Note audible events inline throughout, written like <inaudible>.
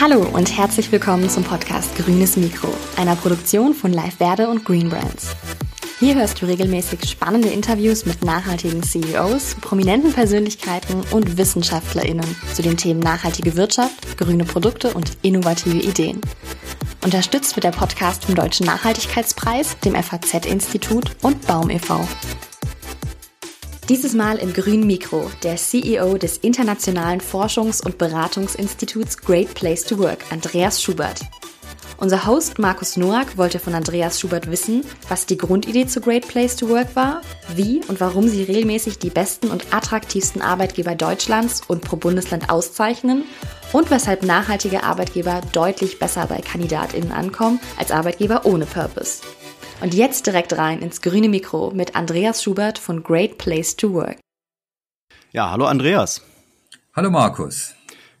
Hallo und herzlich willkommen zum Podcast Grünes Mikro, einer Produktion von Live Verde und Green Brands. Hier hörst du regelmäßig spannende Interviews mit nachhaltigen CEOs, prominenten Persönlichkeiten und WissenschaftlerInnen zu den Themen nachhaltige Wirtschaft, grüne Produkte und innovative Ideen. Unterstützt wird der Podcast vom Deutschen Nachhaltigkeitspreis, dem FAZ-Institut und Baum e.V. Dieses Mal im grünen Mikro der CEO des Internationalen Forschungs- und Beratungsinstituts Great Place to Work, Andreas Schubert. Unser Host Markus Noack wollte von Andreas Schubert wissen, was die Grundidee zu Great Place to Work war, wie und warum sie regelmäßig die besten und attraktivsten Arbeitgeber Deutschlands und pro Bundesland auszeichnen und weshalb nachhaltige Arbeitgeber deutlich besser bei KandidatInnen ankommen als Arbeitgeber ohne Purpose. Und jetzt direkt rein ins grüne Mikro mit Andreas Schubert von Great Place to Work. Ja, hallo Andreas. Hallo Markus.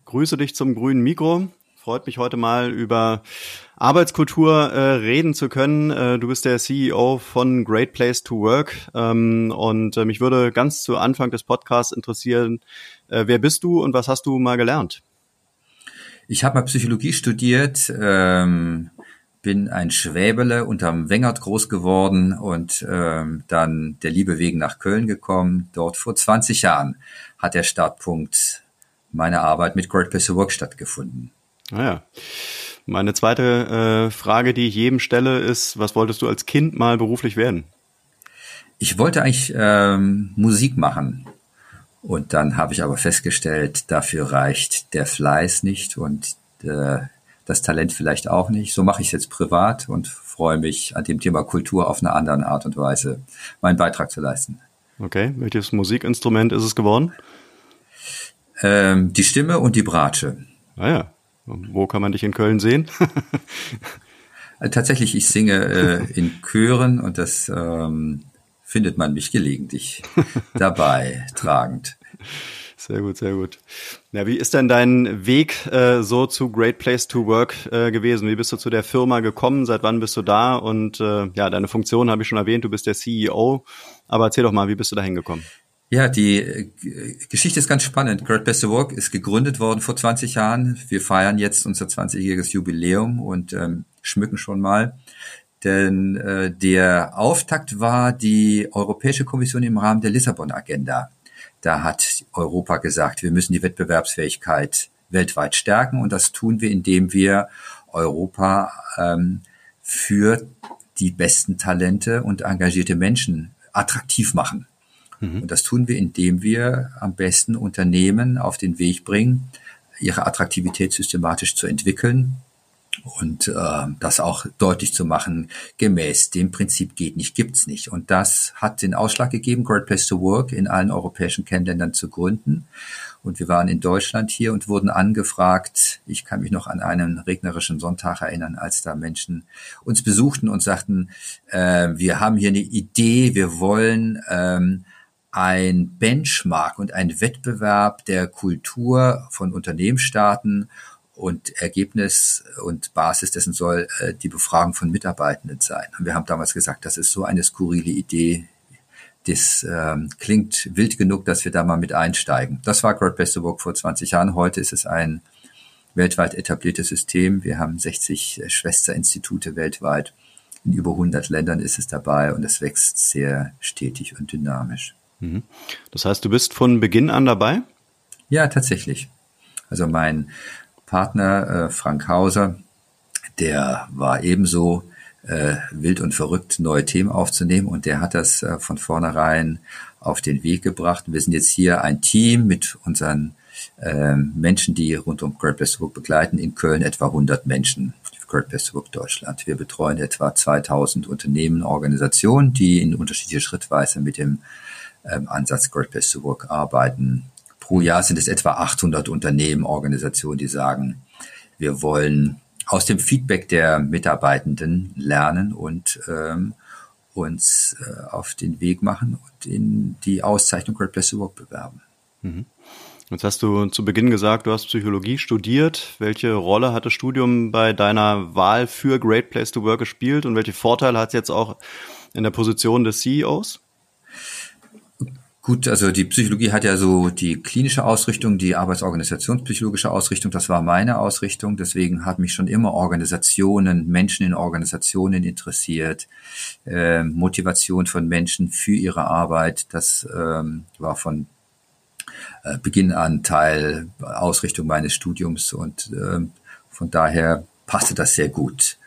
Grüße dich zum grünen Mikro. Freut mich heute mal über Arbeitskultur äh, reden zu können. Äh, du bist der CEO von Great Place to Work ähm, und äh, mich würde ganz zu Anfang des Podcasts interessieren, äh, wer bist du und was hast du mal gelernt? Ich habe mal Psychologie studiert, ähm, bin ein Schwäbele unterm Wengert groß geworden und ähm, dann der Liebe wegen nach Köln gekommen. Dort vor 20 Jahren hat der Startpunkt meiner Arbeit mit Great Place to Work stattgefunden. Naja. Ah Meine zweite äh, Frage, die ich jedem stelle, ist, was wolltest du als Kind mal beruflich werden? Ich wollte eigentlich ähm, Musik machen. Und dann habe ich aber festgestellt, dafür reicht der Fleiß nicht und äh, das Talent vielleicht auch nicht. So mache ich es jetzt privat und freue mich an dem Thema Kultur auf eine andere Art und Weise meinen Beitrag zu leisten. Okay, welches Musikinstrument ist es geworden? Ähm, die Stimme und die Bratsche. Ah ja, wo kann man dich in Köln sehen? <laughs> Tatsächlich, ich singe äh, in Chören und das ähm, findet man mich gelegentlich <laughs> dabei tragend. Sehr gut, sehr gut. Ja, wie ist denn dein Weg äh, so zu Great Place to Work äh, gewesen? Wie bist du zu der Firma gekommen? Seit wann bist du da? Und äh, ja, deine Funktion habe ich schon erwähnt, du bist der CEO. Aber erzähl doch mal, wie bist du da hingekommen? Ja, die äh, Geschichte ist ganz spannend. Great Place to Work ist gegründet worden vor 20 Jahren. Wir feiern jetzt unser 20-jähriges Jubiläum und ähm, schmücken schon mal. Denn äh, der Auftakt war die Europäische Kommission im Rahmen der Lissabon-Agenda. Da hat Europa gesagt, wir müssen die Wettbewerbsfähigkeit weltweit stärken und das tun wir, indem wir Europa ähm, für die besten Talente und engagierte Menschen attraktiv machen. Mhm. Und das tun wir, indem wir am besten Unternehmen auf den Weg bringen, ihre Attraktivität systematisch zu entwickeln und äh, das auch deutlich zu machen, gemäß dem Prinzip geht nicht, gibt's nicht. Und das hat den Ausschlag gegeben, Great Place to Work in allen europäischen Kennländern zu gründen. Und wir waren in Deutschland hier und wurden angefragt. Ich kann mich noch an einen regnerischen Sonntag erinnern, als da Menschen uns besuchten und sagten, äh, wir haben hier eine Idee, wir wollen ähm, ein Benchmark und ein Wettbewerb der Kultur von Unternehmen starten und Ergebnis und Basis dessen soll äh, die Befragung von Mitarbeitenden sein. Und wir haben damals gesagt, das ist so eine skurrile Idee, das ähm, klingt wild genug, dass wir da mal mit einsteigen. Das war Great Place to Work vor 20 Jahren. Heute ist es ein weltweit etabliertes System. Wir haben 60 Schwesterinstitute weltweit. In über 100 Ländern ist es dabei und es wächst sehr stetig und dynamisch. Mhm. Das heißt, du bist von Beginn an dabei? Ja, tatsächlich. Also mein Partner äh, Frank Hauser, der war ebenso äh, wild und verrückt, neue Themen aufzunehmen und der hat das äh, von vornherein auf den Weg gebracht. Wir sind jetzt hier ein Team mit unseren äh, Menschen, die rund um Great Place begleiten. In Köln etwa 100 Menschen Great Place Work Deutschland. Wir betreuen etwa 2000 Unternehmen, Organisationen, die in unterschiedlicher Schrittweise mit dem ähm, Ansatz Great Place to arbeiten. Pro Jahr sind es etwa 800 Unternehmen, Organisationen, die sagen, wir wollen aus dem Feedback der Mitarbeitenden lernen und ähm, uns äh, auf den Weg machen und in die Auszeichnung Great Place to Work bewerben. Mhm. Jetzt hast du zu Beginn gesagt, du hast Psychologie studiert. Welche Rolle hat das Studium bei deiner Wahl für Great Place to Work gespielt und welche Vorteile hat es jetzt auch in der Position des CEOs? Gut, also die Psychologie hat ja so die klinische Ausrichtung, die arbeitsorganisationspsychologische Ausrichtung. Das war meine Ausrichtung. Deswegen hat mich schon immer Organisationen, Menschen in Organisationen interessiert, äh, Motivation von Menschen für ihre Arbeit. Das ähm, war von äh, Beginn an Teil Ausrichtung meines Studiums und äh, von daher passte das sehr gut,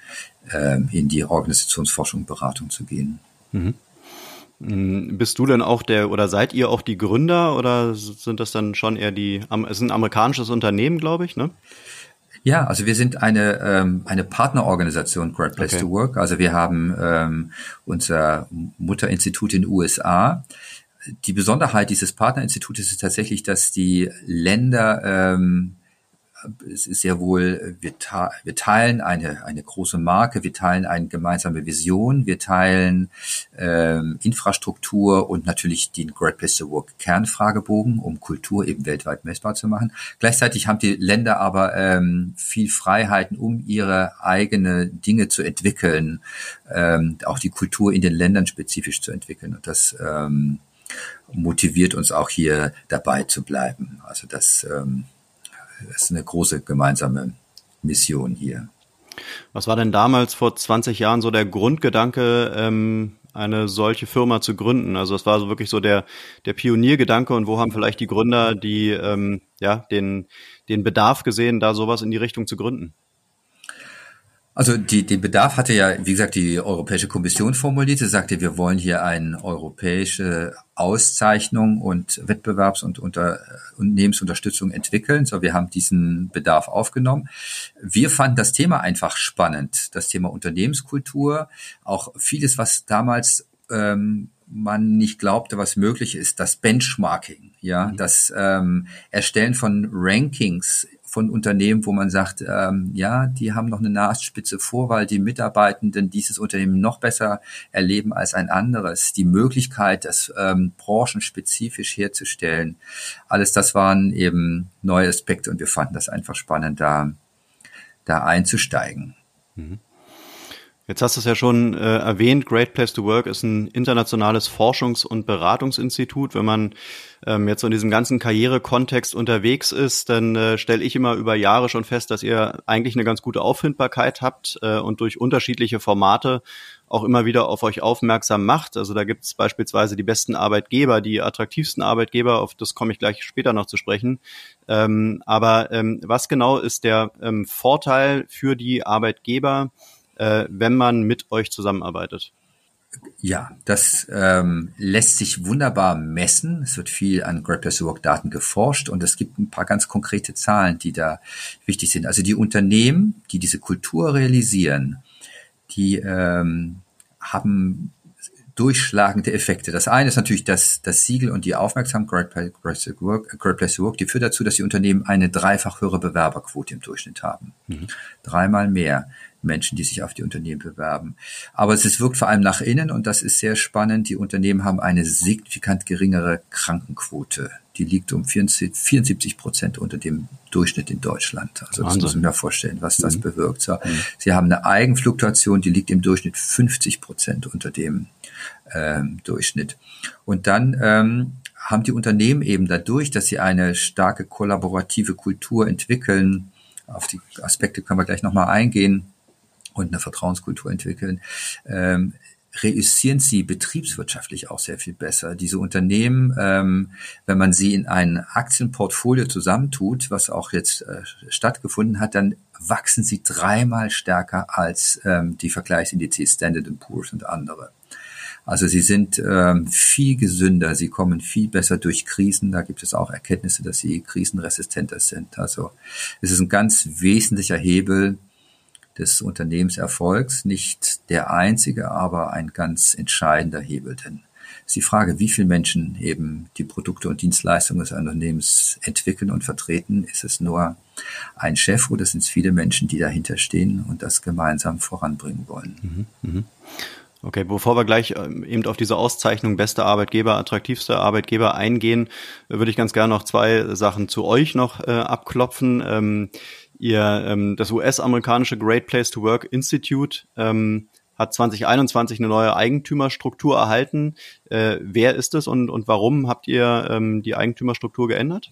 äh, in die Organisationsforschung und Beratung zu gehen. Mhm. Hm, bist du denn auch der oder seid ihr auch die Gründer oder sind das dann schon eher die, es ist ein amerikanisches Unternehmen, glaube ich, ne? Ja, also wir sind eine, ähm, eine Partnerorganisation Great Place okay. to Work. Also wir haben ähm, unser Mutterinstitut in den USA. Die Besonderheit dieses Partnerinstitutes ist tatsächlich, dass die Länder ähm, es ist sehr wohl, wir, wir teilen eine, eine große Marke, wir teilen eine gemeinsame Vision, wir teilen ähm, Infrastruktur und natürlich den Great Place to Work Kernfragebogen, um Kultur eben weltweit messbar zu machen. Gleichzeitig haben die Länder aber ähm, viel Freiheiten, um ihre eigene Dinge zu entwickeln, ähm, auch die Kultur in den Ländern spezifisch zu entwickeln. Und das ähm, motiviert uns auch hier dabei zu bleiben. Also das ähm, ist eine große gemeinsame Mission hier. Was war denn damals vor 20 Jahren so der Grundgedanke, ähm, eine solche Firma zu gründen? Also es war so wirklich so der, der Pioniergedanke und wo haben vielleicht die Gründer die, ähm, ja, den, den Bedarf gesehen, da sowas in die Richtung zu gründen? Also die, den Bedarf hatte ja, wie gesagt, die Europäische Kommission formuliert. Sie sagte, wir wollen hier eine europäische Auszeichnung und Wettbewerbs- und unter, Unternehmensunterstützung entwickeln. So, wir haben diesen Bedarf aufgenommen. Wir fanden das Thema einfach spannend, das Thema Unternehmenskultur, auch vieles, was damals ähm, man nicht glaubte, was möglich ist, das Benchmarking, ja, mhm. das ähm, Erstellen von Rankings von Unternehmen, wo man sagt, ähm, ja, die haben noch eine Nasenspitze vor, weil die Mitarbeitenden dieses Unternehmen noch besser erleben als ein anderes. Die Möglichkeit, das ähm, branchenspezifisch herzustellen, alles das waren eben neue Aspekte und wir fanden das einfach spannend, da, da einzusteigen. Mhm. Jetzt hast du es ja schon äh, erwähnt, Great Place to Work ist ein internationales Forschungs- und Beratungsinstitut. Wenn man ähm, jetzt so in diesem ganzen Karrierekontext unterwegs ist, dann äh, stelle ich immer über Jahre schon fest, dass ihr eigentlich eine ganz gute Auffindbarkeit habt äh, und durch unterschiedliche Formate auch immer wieder auf euch aufmerksam macht. Also da gibt es beispielsweise die besten Arbeitgeber, die attraktivsten Arbeitgeber, auf das komme ich gleich später noch zu sprechen. Ähm, aber ähm, was genau ist der ähm, Vorteil für die Arbeitgeber, äh, wenn man mit euch zusammenarbeitet? Ja, das ähm, lässt sich wunderbar messen. Es wird viel an Great Place to Work Daten geforscht und es gibt ein paar ganz konkrete Zahlen, die da wichtig sind. Also die Unternehmen, die diese Kultur realisieren, die ähm, haben durchschlagende Effekte. Das eine ist natürlich das, das Siegel und die Aufmerksamkeit Great Place to Work, Great Place to Work, die führt dazu, dass die Unternehmen eine dreifach höhere Bewerberquote im Durchschnitt haben. Mhm. Dreimal mehr. Menschen, die sich auf die Unternehmen bewerben. Aber es wirkt vor allem nach innen und das ist sehr spannend. Die Unternehmen haben eine signifikant geringere Krankenquote. Die liegt um 74 Prozent unter dem Durchschnitt in Deutschland. Also das muss man mir vorstellen, was das mhm. bewirkt. So, mhm. Sie haben eine Eigenfluktuation, die liegt im Durchschnitt 50 Prozent unter dem ähm, Durchschnitt. Und dann ähm, haben die Unternehmen eben dadurch, dass sie eine starke kollaborative Kultur entwickeln, auf die Aspekte können wir gleich nochmal eingehen, und eine Vertrauenskultur entwickeln, ähm, reüssieren sie betriebswirtschaftlich auch sehr viel besser. Diese Unternehmen, ähm, wenn man sie in ein Aktienportfolio zusammentut, was auch jetzt äh, stattgefunden hat, dann wachsen sie dreimal stärker als ähm, die Vergleichsindizes Standard Poor's und andere. Also sie sind ähm, viel gesünder, sie kommen viel besser durch Krisen. Da gibt es auch Erkenntnisse, dass sie krisenresistenter sind. Also es ist ein ganz wesentlicher Hebel, des Unternehmenserfolgs nicht der einzige, aber ein ganz entscheidender Hebel. Denn ist die Frage, wie viele Menschen eben die Produkte und Dienstleistungen des Unternehmens entwickeln und vertreten. Ist es nur ein Chef oder sind es viele Menschen, die dahinter stehen und das gemeinsam voranbringen wollen? Mhm, mh. Okay, bevor wir gleich ähm, eben auf diese Auszeichnung beste Arbeitgeber, attraktivste Arbeitgeber eingehen, würde ich ganz gerne noch zwei Sachen zu euch noch äh, abklopfen. Ihr, ähm, das US-amerikanische Great Place to Work Institute, ähm, hat 2021 eine neue Eigentümerstruktur erhalten. Äh, wer ist es und, und warum habt ihr ähm, die Eigentümerstruktur geändert?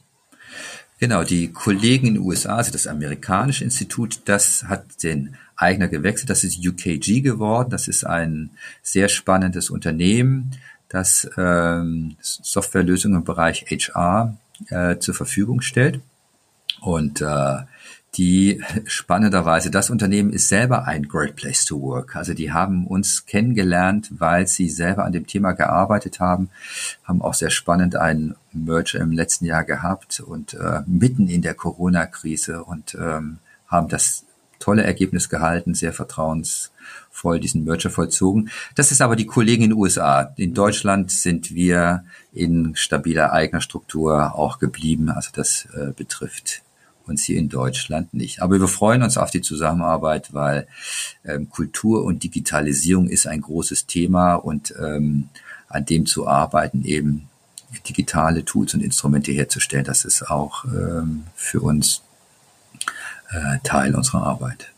Genau, die Kollegen in den USA, also das amerikanische Institut, das hat den Eigner gewechselt. Das ist UKG geworden. Das ist ein sehr spannendes Unternehmen, das ähm, Softwarelösungen im Bereich HR äh, zur Verfügung stellt. Und äh, die spannenderweise, das Unternehmen ist selber ein Great Place to Work. Also die haben uns kennengelernt, weil sie selber an dem Thema gearbeitet haben, haben auch sehr spannend einen Merger im letzten Jahr gehabt und äh, mitten in der Corona-Krise und ähm, haben das tolle Ergebnis gehalten, sehr vertrauensvoll diesen Merger vollzogen. Das ist aber die Kollegen in den USA. In Deutschland sind wir in stabiler eigener Struktur auch geblieben. Also das äh, betrifft uns hier in Deutschland nicht. Aber wir freuen uns auf die Zusammenarbeit, weil ähm, Kultur und Digitalisierung ist ein großes Thema und ähm, an dem zu arbeiten, eben digitale Tools und Instrumente herzustellen, das ist auch ähm, für uns äh, Teil unserer Arbeit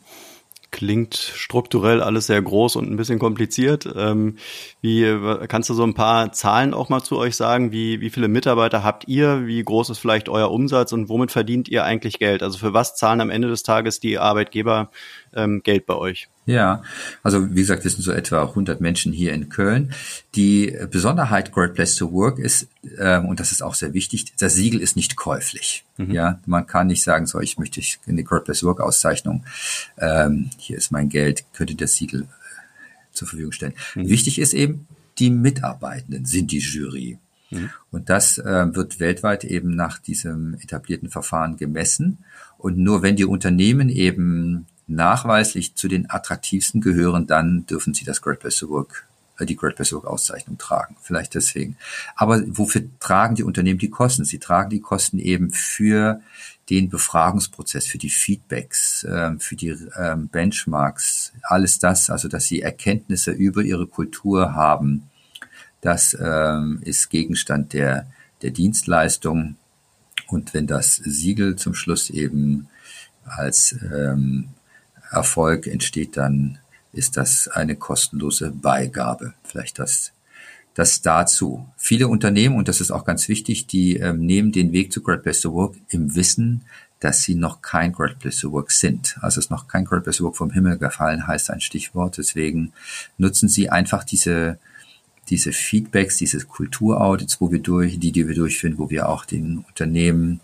klingt strukturell alles sehr groß und ein bisschen kompliziert. Ähm, wie kannst du so ein paar Zahlen auch mal zu euch sagen? Wie, wie viele Mitarbeiter habt ihr? Wie groß ist vielleicht euer Umsatz und womit verdient ihr eigentlich Geld? Also für was zahlen am Ende des Tages die Arbeitgeber ähm, Geld bei euch? Ja, also wie gesagt, wir sind so etwa 100 Menschen hier in Köln. Die Besonderheit Great Place to Work ist, ähm, und das ist auch sehr wichtig, das Siegel ist nicht käuflich. Mhm. Ja, man kann nicht sagen, so, ich möchte eine Great Place to Work Auszeichnung, ähm, hier ist mein Geld, könnte das Siegel äh, zur Verfügung stellen. Mhm. Wichtig ist eben, die Mitarbeitenden sind die Jury. Mhm. Und das äh, wird weltweit eben nach diesem etablierten Verfahren gemessen. Und nur wenn die Unternehmen eben nachweislich zu den attraktivsten gehören, dann dürfen sie das Great Place to Work, äh, die Great Place Work Auszeichnung tragen. Vielleicht deswegen. Aber wofür tragen die Unternehmen die Kosten? Sie tragen die Kosten eben für den Befragungsprozess, für die Feedbacks, äh, für die äh, Benchmarks, alles das, also dass sie Erkenntnisse über ihre Kultur haben, das ähm, ist Gegenstand der, der Dienstleistung. Und wenn das Siegel zum Schluss eben als ähm, Erfolg entsteht, dann ist das eine kostenlose Beigabe. Vielleicht das, das dazu. Viele Unternehmen, und das ist auch ganz wichtig, die ähm, nehmen den Weg zu Great Place to Work im Wissen, dass sie noch kein Great Place to Work sind. Also es ist noch kein Great Place to Work vom Himmel gefallen, heißt ein Stichwort. Deswegen nutzen sie einfach diese, diese Feedbacks, diese Kulturaudits, wo wir durch, die, die wir durchführen, wo wir auch den Unternehmen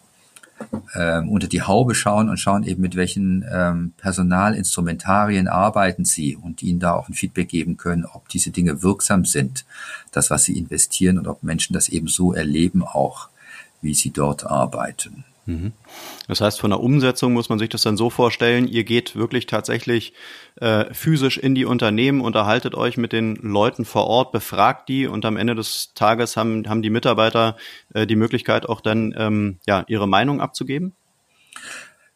ähm, unter die Haube schauen und schauen eben, mit welchen ähm, Personalinstrumentarien arbeiten sie und ihnen da auch ein Feedback geben können, ob diese Dinge wirksam sind, das, was sie investieren und ob Menschen das eben so erleben auch, wie sie dort arbeiten. Mhm. Das heißt, von der Umsetzung muss man sich das dann so vorstellen, ihr geht wirklich tatsächlich äh, physisch in die Unternehmen, unterhaltet euch mit den Leuten vor Ort, befragt die und am Ende des Tages haben, haben die Mitarbeiter äh, die Möglichkeit auch dann ähm, ja, ihre Meinung abzugeben?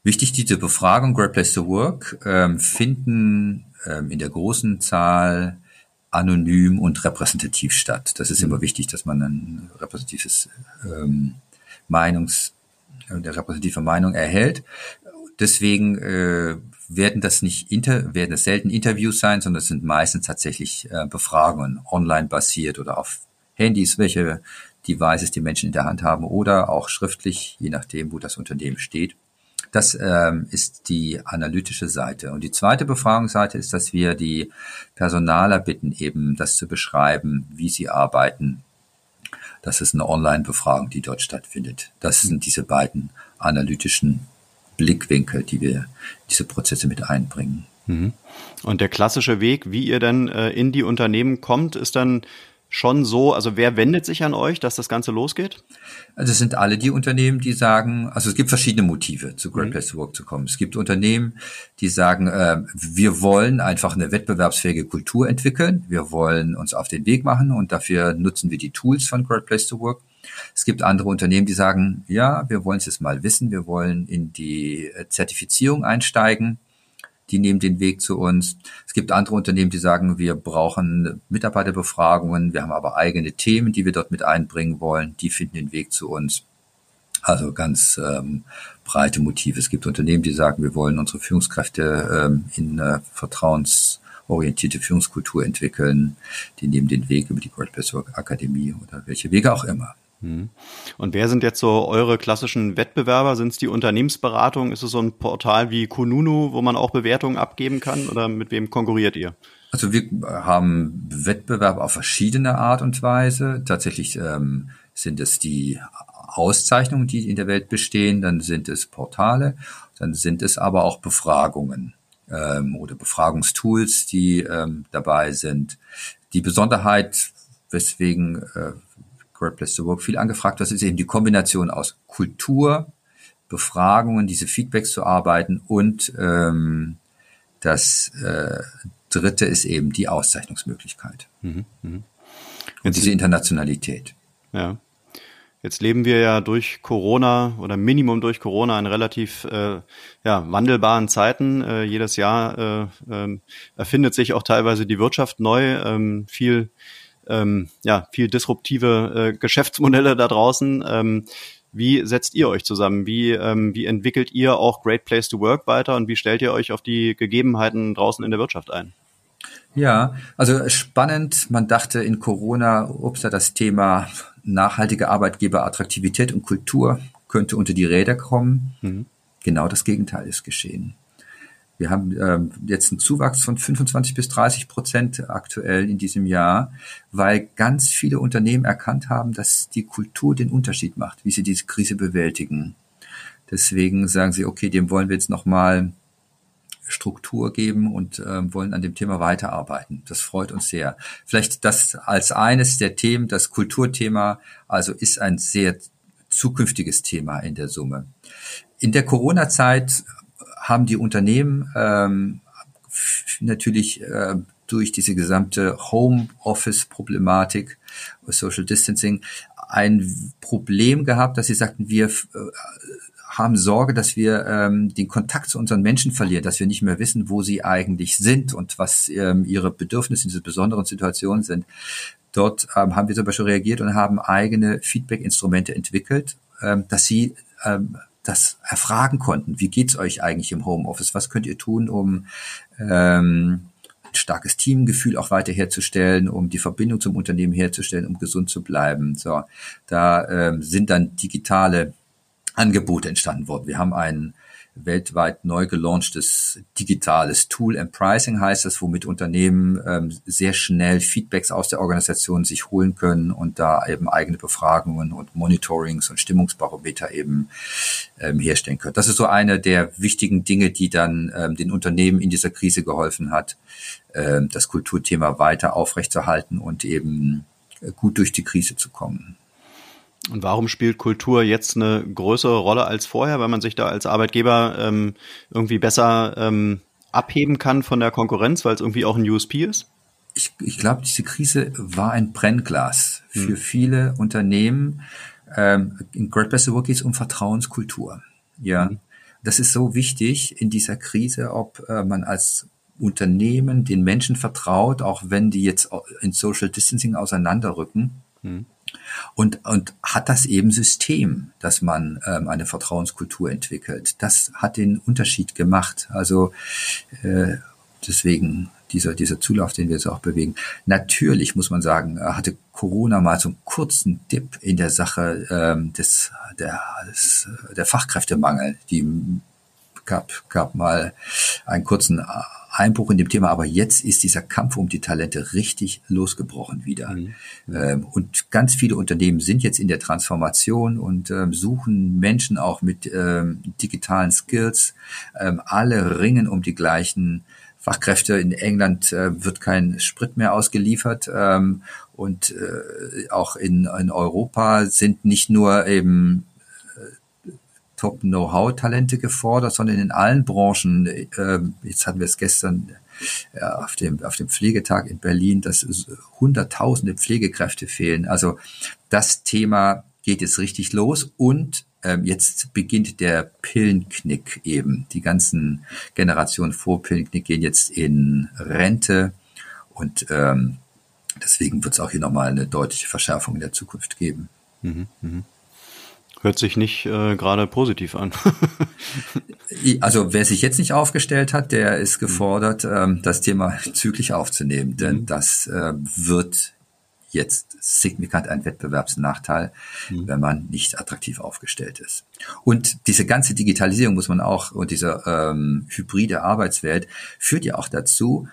Wichtig, diese Befragung Great Place to Work ähm, finden ähm, in der großen Zahl anonym und repräsentativ statt. Das ist mhm. immer wichtig, dass man ein repräsentatives ähm, Meinungs der repräsentative Meinung erhält. Deswegen äh, werden das nicht inter, werden das selten Interviews sein, sondern es sind meistens tatsächlich äh, Befragungen online basiert oder auf Handys, welche Devices die Menschen in der Hand haben oder auch schriftlich, je nachdem, wo das Unternehmen steht. Das ähm, ist die analytische Seite. Und die zweite Befragungsseite ist, dass wir die Personaler bitten, eben das zu beschreiben, wie sie arbeiten, das ist eine Online-Befragung, die dort stattfindet. Das sind diese beiden analytischen Blickwinkel, die wir diese Prozesse mit einbringen. Mhm. Und der klassische Weg, wie ihr dann äh, in die Unternehmen kommt, ist dann schon so, also wer wendet sich an euch, dass das Ganze losgeht? Also es sind alle die Unternehmen, die sagen, also es gibt verschiedene Motive, zu Great mhm. Place to Work zu kommen. Es gibt Unternehmen, die sagen, äh, wir wollen einfach eine wettbewerbsfähige Kultur entwickeln, wir wollen uns auf den Weg machen und dafür nutzen wir die Tools von Great Place to Work. Es gibt andere Unternehmen, die sagen, ja, wir wollen es jetzt mal wissen, wir wollen in die Zertifizierung einsteigen die nehmen den Weg zu uns. Es gibt andere Unternehmen, die sagen, wir brauchen Mitarbeiterbefragungen, wir haben aber eigene Themen, die wir dort mit einbringen wollen, die finden den Weg zu uns. Also ganz ähm, breite Motive. Es gibt Unternehmen, die sagen, wir wollen unsere Führungskräfte ähm, in äh, Vertrauens orientierte Führungskultur entwickeln. Die nehmen den Weg über die Work Akademie oder welche Wege auch immer. Mhm. Und wer sind jetzt so eure klassischen Wettbewerber? Sind es die Unternehmensberatung? Ist es so ein Portal wie Kununu, wo man auch Bewertungen abgeben kann? Oder mit wem konkurriert ihr? Also wir haben Wettbewerb auf verschiedene Art und Weise. Tatsächlich ähm, sind es die Auszeichnungen, die in der Welt bestehen, dann sind es Portale, dann sind es aber auch Befragungen ähm, oder Befragungstools, die ähm, dabei sind. Die Besonderheit, weswegen äh, Great Place to Work viel angefragt wird, ist eben die Kombination aus Kultur, Befragungen, diese Feedbacks zu arbeiten und ähm, das äh, dritte ist eben die Auszeichnungsmöglichkeit. Mhm, mh. Und diese Internationalität. Ja. Jetzt leben wir ja durch Corona oder Minimum durch Corona in relativ äh, ja, wandelbaren Zeiten. Äh, jedes Jahr äh, äh, erfindet sich auch teilweise die Wirtschaft neu. Ähm, viel, ähm, ja, viel disruptive äh, Geschäftsmodelle da draußen. Ähm, wie setzt ihr euch zusammen? Wie, ähm, wie entwickelt ihr auch Great Place to Work weiter und wie stellt ihr euch auf die Gegebenheiten draußen in der Wirtschaft ein? Ja, also spannend. Man dachte in Corona, ups, das Thema nachhaltige Arbeitgeberattraktivität und Kultur könnte unter die Räder kommen. Mhm. Genau das Gegenteil ist geschehen. Wir haben ähm, jetzt einen Zuwachs von 25 bis 30 Prozent aktuell in diesem Jahr, weil ganz viele Unternehmen erkannt haben, dass die Kultur den Unterschied macht, wie sie diese Krise bewältigen. Deswegen sagen sie, okay, dem wollen wir jetzt nochmal Struktur geben und äh, wollen an dem Thema weiterarbeiten. Das freut uns sehr. Vielleicht das als eines der Themen, das Kulturthema, also ist ein sehr zukünftiges Thema in der Summe. In der Corona-Zeit haben die Unternehmen ähm, natürlich äh, durch diese gesamte Home-Office-Problematik, Social Distancing, ein Problem gehabt, dass sie sagten, wir äh, haben Sorge, dass wir ähm, den Kontakt zu unseren Menschen verlieren, dass wir nicht mehr wissen, wo sie eigentlich sind und was ähm, ihre Bedürfnisse in dieser besonderen Situation sind. Dort ähm, haben wir zum Beispiel reagiert und haben eigene Feedback-Instrumente entwickelt, ähm, dass sie ähm, das erfragen konnten. Wie geht's euch eigentlich im Homeoffice? Was könnt ihr tun, um ähm, starkes Teamgefühl auch weiter herzustellen, um die Verbindung zum Unternehmen herzustellen, um gesund zu bleiben. So, da ähm, sind dann digitale Angebote entstanden worden. Wir haben ein weltweit neu gelaunchtes digitales Tool and Pricing heißt das, womit Unternehmen ähm, sehr schnell Feedbacks aus der Organisation sich holen können und da eben eigene Befragungen und Monitorings und Stimmungsbarometer eben ähm, herstellen können. Das ist so eine der wichtigen Dinge, die dann ähm, den Unternehmen in dieser Krise geholfen hat, ähm, das Kulturthema weiter aufrechtzuerhalten und eben gut durch die Krise zu kommen. Und warum spielt Kultur jetzt eine größere Rolle als vorher, weil man sich da als Arbeitgeber ähm, irgendwie besser ähm, abheben kann von der Konkurrenz, weil es irgendwie auch ein USP ist? Ich, ich glaube, diese Krise war ein Brennglas für hm. viele Unternehmen. Ähm, in Great Place to Work geht es um Vertrauenskultur. Ja, hm. das ist so wichtig in dieser Krise, ob äh, man als Unternehmen den Menschen vertraut, auch wenn die jetzt in Social Distancing auseinanderrücken. Hm und, und hat das eben System, dass man ähm, eine Vertrauenskultur entwickelt. Das hat den Unterschied gemacht. Also äh, deswegen dieser, dieser Zulauf, den wir jetzt auch bewegen. Natürlich muss man sagen, hatte Corona mal so einen kurzen Dip in der Sache ähm, des, der, des, der Fachkräftemangel. Die gab, gab mal einen kurzen Einbruch in dem Thema, aber jetzt ist dieser Kampf um die Talente richtig losgebrochen wieder. Mhm. Ähm, und ganz viele Unternehmen sind jetzt in der Transformation und ähm, suchen Menschen auch mit ähm, digitalen Skills. Ähm, alle ringen um die gleichen Fachkräfte. In England äh, wird kein Sprit mehr ausgeliefert. Ähm, und äh, auch in, in Europa sind nicht nur eben Top-Know-how-Talente gefordert, sondern in allen Branchen. Äh, jetzt hatten wir es gestern äh, auf dem, auf dem Pflegetag in Berlin, dass hunderttausende Pflegekräfte fehlen. Also das Thema geht jetzt richtig los und ähm, jetzt beginnt der Pillenknick eben. Die ganzen Generationen vor Pillenknick gehen jetzt in Rente und ähm, deswegen wird es auch hier nochmal eine deutliche Verschärfung in der Zukunft geben. Mhm, mh. Hört sich nicht äh, gerade positiv an. <laughs> also wer sich jetzt nicht aufgestellt hat, der ist gefordert, ähm, das Thema zügig aufzunehmen, denn mhm. das äh, wird jetzt signifikant ein Wettbewerbsnachteil, mhm. wenn man nicht attraktiv aufgestellt ist. Und diese ganze Digitalisierung muss man auch und diese ähm, hybride Arbeitswelt führt ja auch dazu,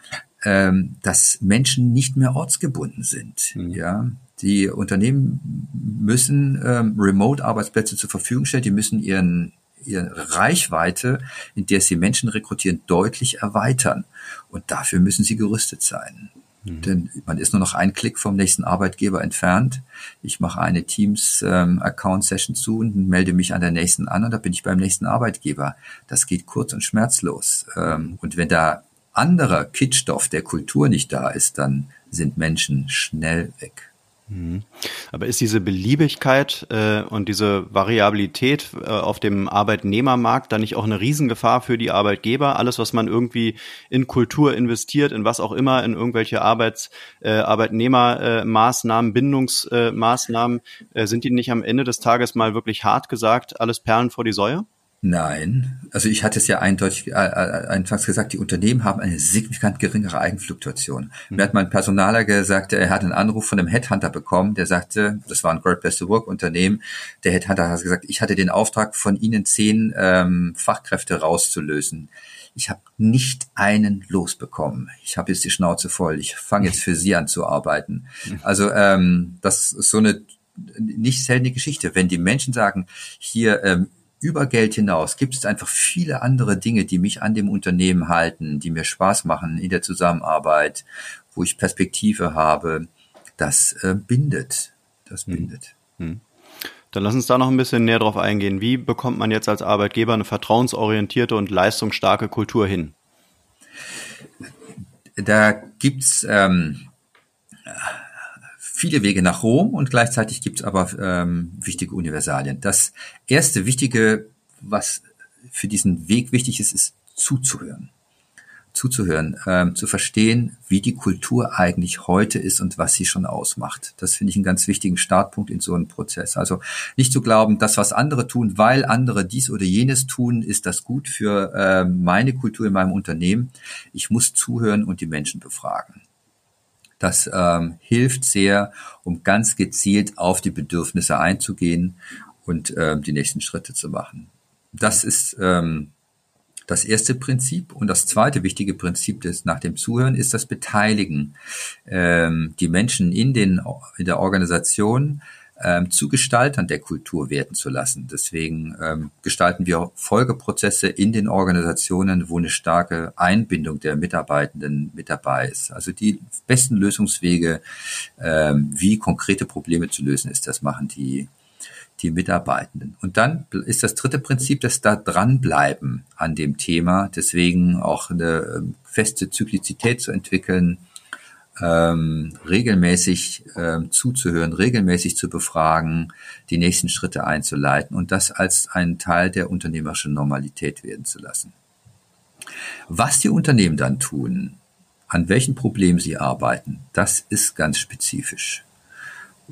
ähm, dass Menschen nicht mehr ortsgebunden sind. Mhm. Ja, die Unternehmen müssen ähm, Remote-Arbeitsplätze zur Verfügung stellen. Die müssen ihren ihre Reichweite, in der sie Menschen rekrutieren, deutlich erweitern. Und dafür müssen sie gerüstet sein. Mhm. Denn man ist nur noch ein Klick vom nächsten Arbeitgeber entfernt. Ich mache eine Teams-Account-Session ähm, zu und melde mich an der nächsten an und da bin ich beim nächsten Arbeitgeber. Das geht kurz und schmerzlos. Ähm, und wenn da anderer Kitstoff der Kultur nicht da ist, dann sind Menschen schnell weg. Mhm. Aber ist diese Beliebigkeit äh, und diese Variabilität äh, auf dem Arbeitnehmermarkt dann nicht auch eine Riesengefahr für die Arbeitgeber? Alles, was man irgendwie in Kultur investiert, in was auch immer, in irgendwelche Arbeits, äh, Arbeitnehmermaßnahmen, äh, Bindungsmaßnahmen, äh, sind die nicht am Ende des Tages mal wirklich hart gesagt, alles Perlen vor die Säue? Nein, also ich hatte es ja eindeutig äh, äh, anfangs gesagt, die Unternehmen haben eine signifikant geringere Eigenfluktuation. Mhm. Mir hat mein Personaler gesagt, er hat einen Anruf von einem Headhunter bekommen, der sagte, das war ein Great Best to Work Unternehmen, der Headhunter hat gesagt, ich hatte den Auftrag von Ihnen zehn ähm, Fachkräfte rauszulösen. Ich habe nicht einen losbekommen. Ich habe jetzt die Schnauze voll. Ich fange jetzt für Sie an zu arbeiten. Mhm. <laughs> Also ähm, das ist so eine nicht seltene Geschichte. Wenn die Menschen sagen, hier ähm, über Geld hinaus gibt es einfach viele andere Dinge, die mich an dem Unternehmen halten, die mir Spaß machen in der Zusammenarbeit, wo ich Perspektive habe. Das äh, bindet. Das hm. bindet. Hm. Dann lass uns da noch ein bisschen näher drauf eingehen. Wie bekommt man jetzt als Arbeitgeber eine vertrauensorientierte und leistungsstarke Kultur hin? Da gibt's ähm, viele Wege nach Rom und gleichzeitig gibt es aber ähm, wichtige Universalien. Das erste Wichtige, was für diesen Weg wichtig ist, ist zuzuhören. Zuzuhören, ähm, zu verstehen, wie die Kultur eigentlich heute ist und was sie schon ausmacht. Das finde ich einen ganz wichtigen Startpunkt in so einem Prozess. Also nicht zu glauben, das, was andere tun, weil andere dies oder jenes tun, ist das gut für äh, meine Kultur in meinem Unternehmen. Ich muss zuhören und die Menschen befragen. Das ähm, hilft sehr, um ganz gezielt auf die Bedürfnisse einzugehen und ähm, die nächsten Schritte zu machen. Das ist ähm, das erste Prinzip. Und das zweite wichtige Prinzip des, nach dem Zuhören ist das Beteiligen. Ähm, die Menschen in, den, in der Organisation ähm, zu Gestaltern der Kultur werden zu lassen. Deswegen ähm, gestalten wir Folgeprozesse in den Organisationen, wo eine starke Einbindung der Mitarbeitenden mit dabei ist. Also die besten Lösungswege, ähm, wie konkrete Probleme zu lösen ist, das machen die die Mitarbeitenden. Und dann ist das dritte Prinzip das da dranbleiben an dem Thema. Deswegen auch eine ähm, feste Zyklizität zu entwickeln, ähm, regelmäßig ähm, zuzuhören, regelmäßig zu befragen, die nächsten Schritte einzuleiten und das als einen Teil der unternehmerischen Normalität werden zu lassen. Was die Unternehmen dann tun, an welchen Problemen sie arbeiten, das ist ganz spezifisch.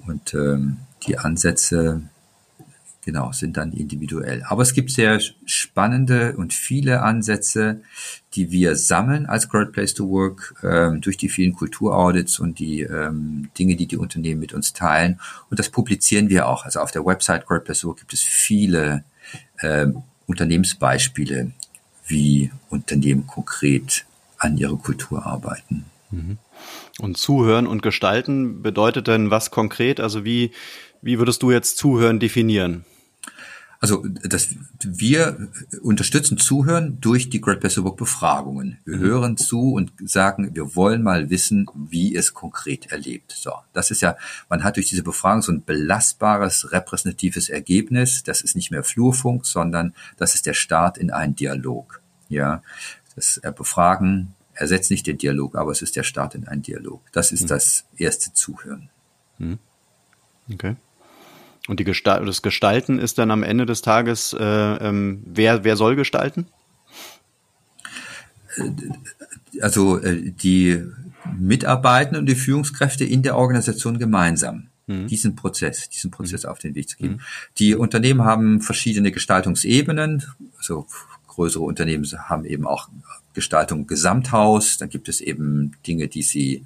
Und ähm, die Ansätze genau, sind dann individuell. Aber es gibt sehr spannende und viele Ansätze, die wir sammeln als Great Place to Work ähm, durch die vielen Kulturaudits und die ähm, Dinge, die die Unternehmen mit uns teilen. Und das publizieren wir auch. Also auf der Website Great Place to Work gibt es viele ähm, Unternehmensbeispiele, wie Unternehmen konkret an ihrer Kultur arbeiten. Mhm. Und zuhören und gestalten bedeutet denn was konkret? Also wie, wie würdest du jetzt zuhören definieren? Also dass wir unterstützen Zuhören durch die Great Place Work Befragungen. Wir mhm. hören zu und sagen, wir wollen mal wissen, wie es konkret erlebt. So, das ist ja, man hat durch diese Befragung so ein belastbares, repräsentatives Ergebnis. Das ist nicht mehr Flurfunk, sondern das ist der Start in einen Dialog. Ja, das Befragen ersetzt nicht den Dialog, aber es ist der Start in einen Dialog. Das ist mhm. das erste Zuhören. Mhm. Okay. Und die Gestalt, das Gestalten ist dann am Ende des Tages, äh, ähm, wer, wer soll gestalten? Also äh, die Mitarbeitenden und die Führungskräfte in der Organisation gemeinsam. mhm. diesen Prozess, diesen Prozess mhm. auf den Weg zu geben. Mhm. Die Unternehmen haben verschiedene Gestaltungsebenen. Also größere Unternehmen haben eben auch Gestaltung Gesamthaus. Dann gibt es eben Dinge, die sie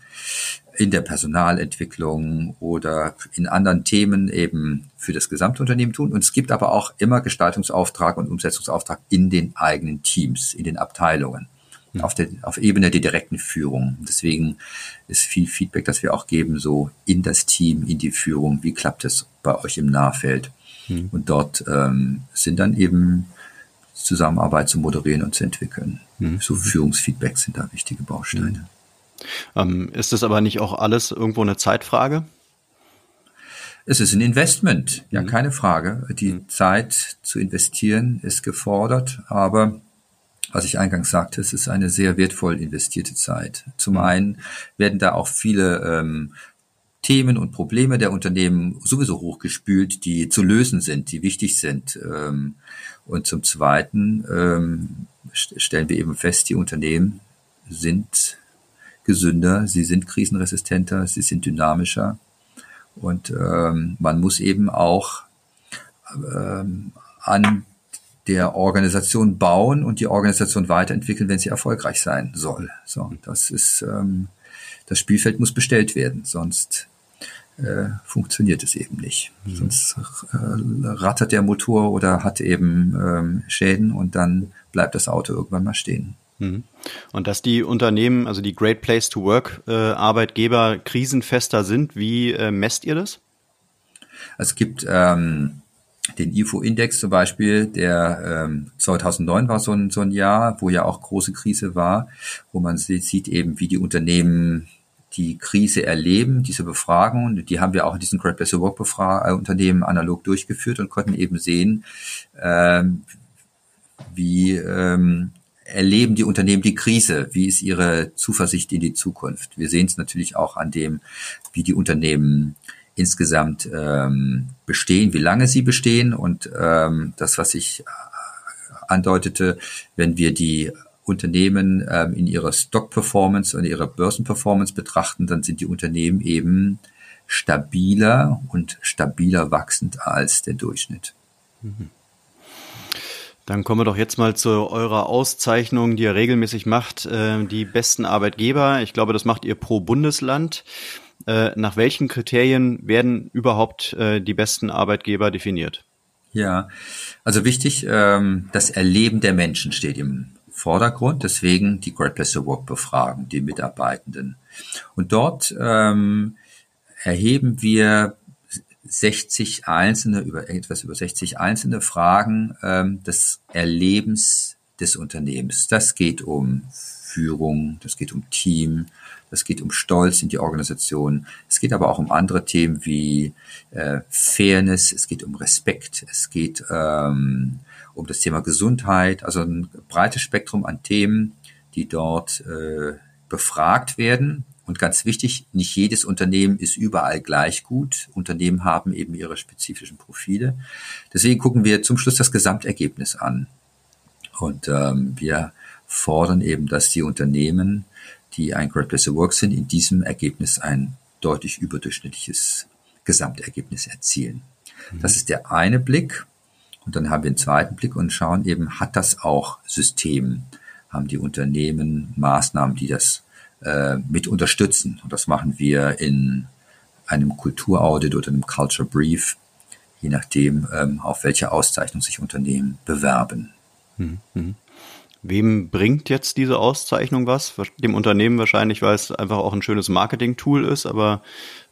in der Personalentwicklung oder in anderen Themen eben für das Gesamtunternehmen tun. Und es gibt aber auch immer Gestaltungsauftrag und Umsetzungsauftrag in den eigenen Teams, in den Abteilungen, mhm. auf, der, auf Ebene der direkten Führung. Deswegen ist viel Feedback, das wir auch geben, so in das Team, in die Führung. Wie klappt es bei euch im Nahfeld? Mhm. Und dort ähm, sind dann eben Zusammenarbeit zu moderieren und zu entwickeln. Mhm. So Führungsfeedback sind da wichtige Bausteine. Mhm. Ähm, ist das aber nicht auch alles irgendwo eine Zeitfrage? Es ist ein Investment, ja, mhm. keine Frage. Die mhm. Zeit zu investieren ist gefordert, aber was ich eingangs sagte, es ist eine sehr wertvoll investierte Zeit. Zum mhm. einen werden da auch viele ähm, Themen und Probleme der Unternehmen sowieso hochgespült, die zu lösen sind, die wichtig sind. Ähm, und zum Zweiten ähm, stellen wir eben fest, die Unternehmen sind gesünder, sie sind krisenresistenter, sie sind dynamischer und ähm, man muss eben auch ähm, an der Organisation bauen und die Organisation weiterentwickeln, wenn sie erfolgreich sein soll. So, das ist ähm, das Spielfeld muss bestellt werden, sonst äh, funktioniert es eben nicht. Mhm. Sonst äh, rattert der Motor oder hat eben ähm, Schäden und dann bleibt das Auto irgendwann mal stehen. Mhm. Und dass die Unternehmen, also die Great Place to Work äh, Arbeitgeber krisenfester sind, wie äh, messt ihr das? Es gibt ähm, den IFO-Index zum Beispiel, der ähm, 2009 war so ein, so ein Jahr, wo ja auch große Krise war, wo man sieht, sieht eben, wie die Unternehmen die Krise erleben, diese Befragungen, die haben wir auch in diesen Great Place to Work Befra äh, Unternehmen analog durchgeführt und konnten eben sehen, ähm, wie ähm, erleben die Unternehmen die Krise? Wie ist ihre Zuversicht in die Zukunft? Wir sehen es natürlich auch an dem, wie die Unternehmen insgesamt ähm, bestehen, wie lange sie bestehen und ähm, das, was ich äh, andeutete, wenn wir die Unternehmen ähm, in ihrer Stock-Performance und ihrer Börsenperformance betrachten, dann sind die Unternehmen eben stabiler und stabiler wachsend als der Durchschnitt. Mhm. Dann kommen wir doch jetzt mal zu eurer Auszeichnung, die ihr regelmäßig macht, äh, die besten Arbeitgeber. Ich glaube, das macht ihr pro Bundesland. Äh, nach welchen Kriterien werden überhaupt äh, die besten Arbeitgeber definiert? Ja, also wichtig, ähm, das Erleben der Menschen steht im Vordergrund. Deswegen die Great Place to Work befragen, die Mitarbeitenden. Und dort ähm, erheben wir 60 einzelne, über etwas über 60 einzelne Fragen ähm, des Erlebens des Unternehmens. Das geht um Führung, das geht um Team, das geht um Stolz in die Organisation. Es geht aber auch um andere Themen wie äh, Fairness, es geht um Respekt, es geht ähm, um das Thema Gesundheit, also ein breites Spektrum an Themen, die dort äh, befragt werden. Und ganz wichtig, nicht jedes Unternehmen ist überall gleich gut. Unternehmen haben eben ihre spezifischen Profile. Deswegen gucken wir zum Schluss das Gesamtergebnis an. Und ähm, wir fordern eben, dass die Unternehmen, die ein Great Place to Work sind, in diesem Ergebnis ein deutlich überdurchschnittliches Gesamtergebnis erzielen. Mhm. Das ist der eine Blick. Und dann haben wir einen zweiten Blick und schauen eben, hat das auch System? Haben die Unternehmen Maßnahmen, die das äh, mit unterstützen. Und das machen wir in einem Kulturaudit oder einem Culture Brief, je nachdem, ähm, auf welche Auszeichnung sich Unternehmen bewerben. Mhm. mhm. Wem bringt jetzt diese Auszeichnung was? Dem Unternehmen wahrscheinlich, weil es einfach auch ein schönes Marketing-Tool ist, aber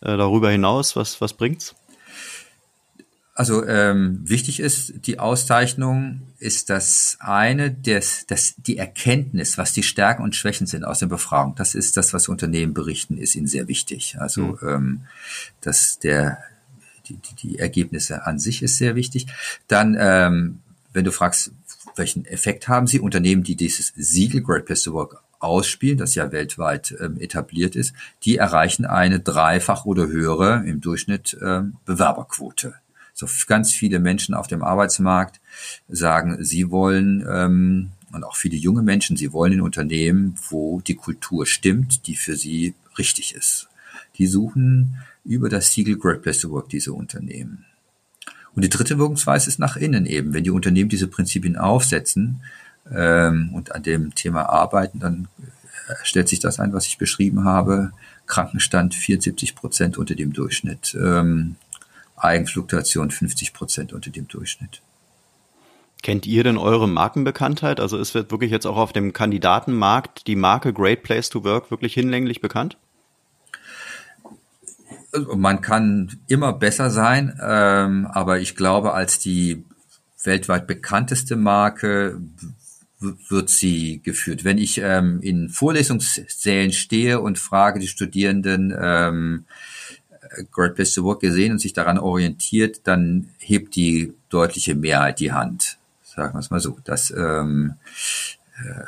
äh, darüber hinaus, was, was bringt's? Also ähm, wichtig ist, die Auszeichnung ist das eine, das, das, die Erkenntnis, was die Stärken und Schwächen sind aus der Befragung. Das ist das, was Unternehmen berichten, ist ihnen sehr wichtig. Also mhm. ähm, dass der die, die Ergebnisse an sich ist sehr wichtig. Dann, ähm, wenn du fragst, welchen Effekt haben sie, Unternehmen, die dieses Siegel Great Place to Work ausspielen, das ja weltweit ähm, etabliert ist, die erreichen eine dreifach oder höhere im Durchschnitt ähm, Bewerberquote so ganz viele Menschen auf dem Arbeitsmarkt sagen, sie wollen ähm, und auch viele junge Menschen, sie wollen in Unternehmen, wo die Kultur stimmt, die für sie richtig ist. Die suchen über das Siegel Great Place to Work diese Unternehmen. Und die dritte Wirkungsweise ist nach innen eben. Wenn die Unternehmen diese Prinzipien aufsetzen ähm, und an dem Thema arbeiten, dann äh, stellt sich das ein, was ich beschrieben habe. Krankenstand 74 Prozent unter dem Durchschnitt. Ähm, Eigenfluktuation 50 Prozent unter dem Durchschnitt. Kennt ihr denn eure Markenbekanntheit? Also ist wirklich jetzt auch auf dem Kandidatenmarkt die Marke Great Place to Work wirklich hinlänglich bekannt? Also man kann immer besser sein, ähm, aber ich glaube, als die weltweit bekannteste Marke wird sie geführt. Wenn ich ähm, in Vorlesungssälen stehe und frage die Studierenden, ähm, Great Place to Work gesehen und sich daran orientiert, dann hebt die deutliche Mehrheit die Hand. Sagen wir es mal so. Das, ähm, äh,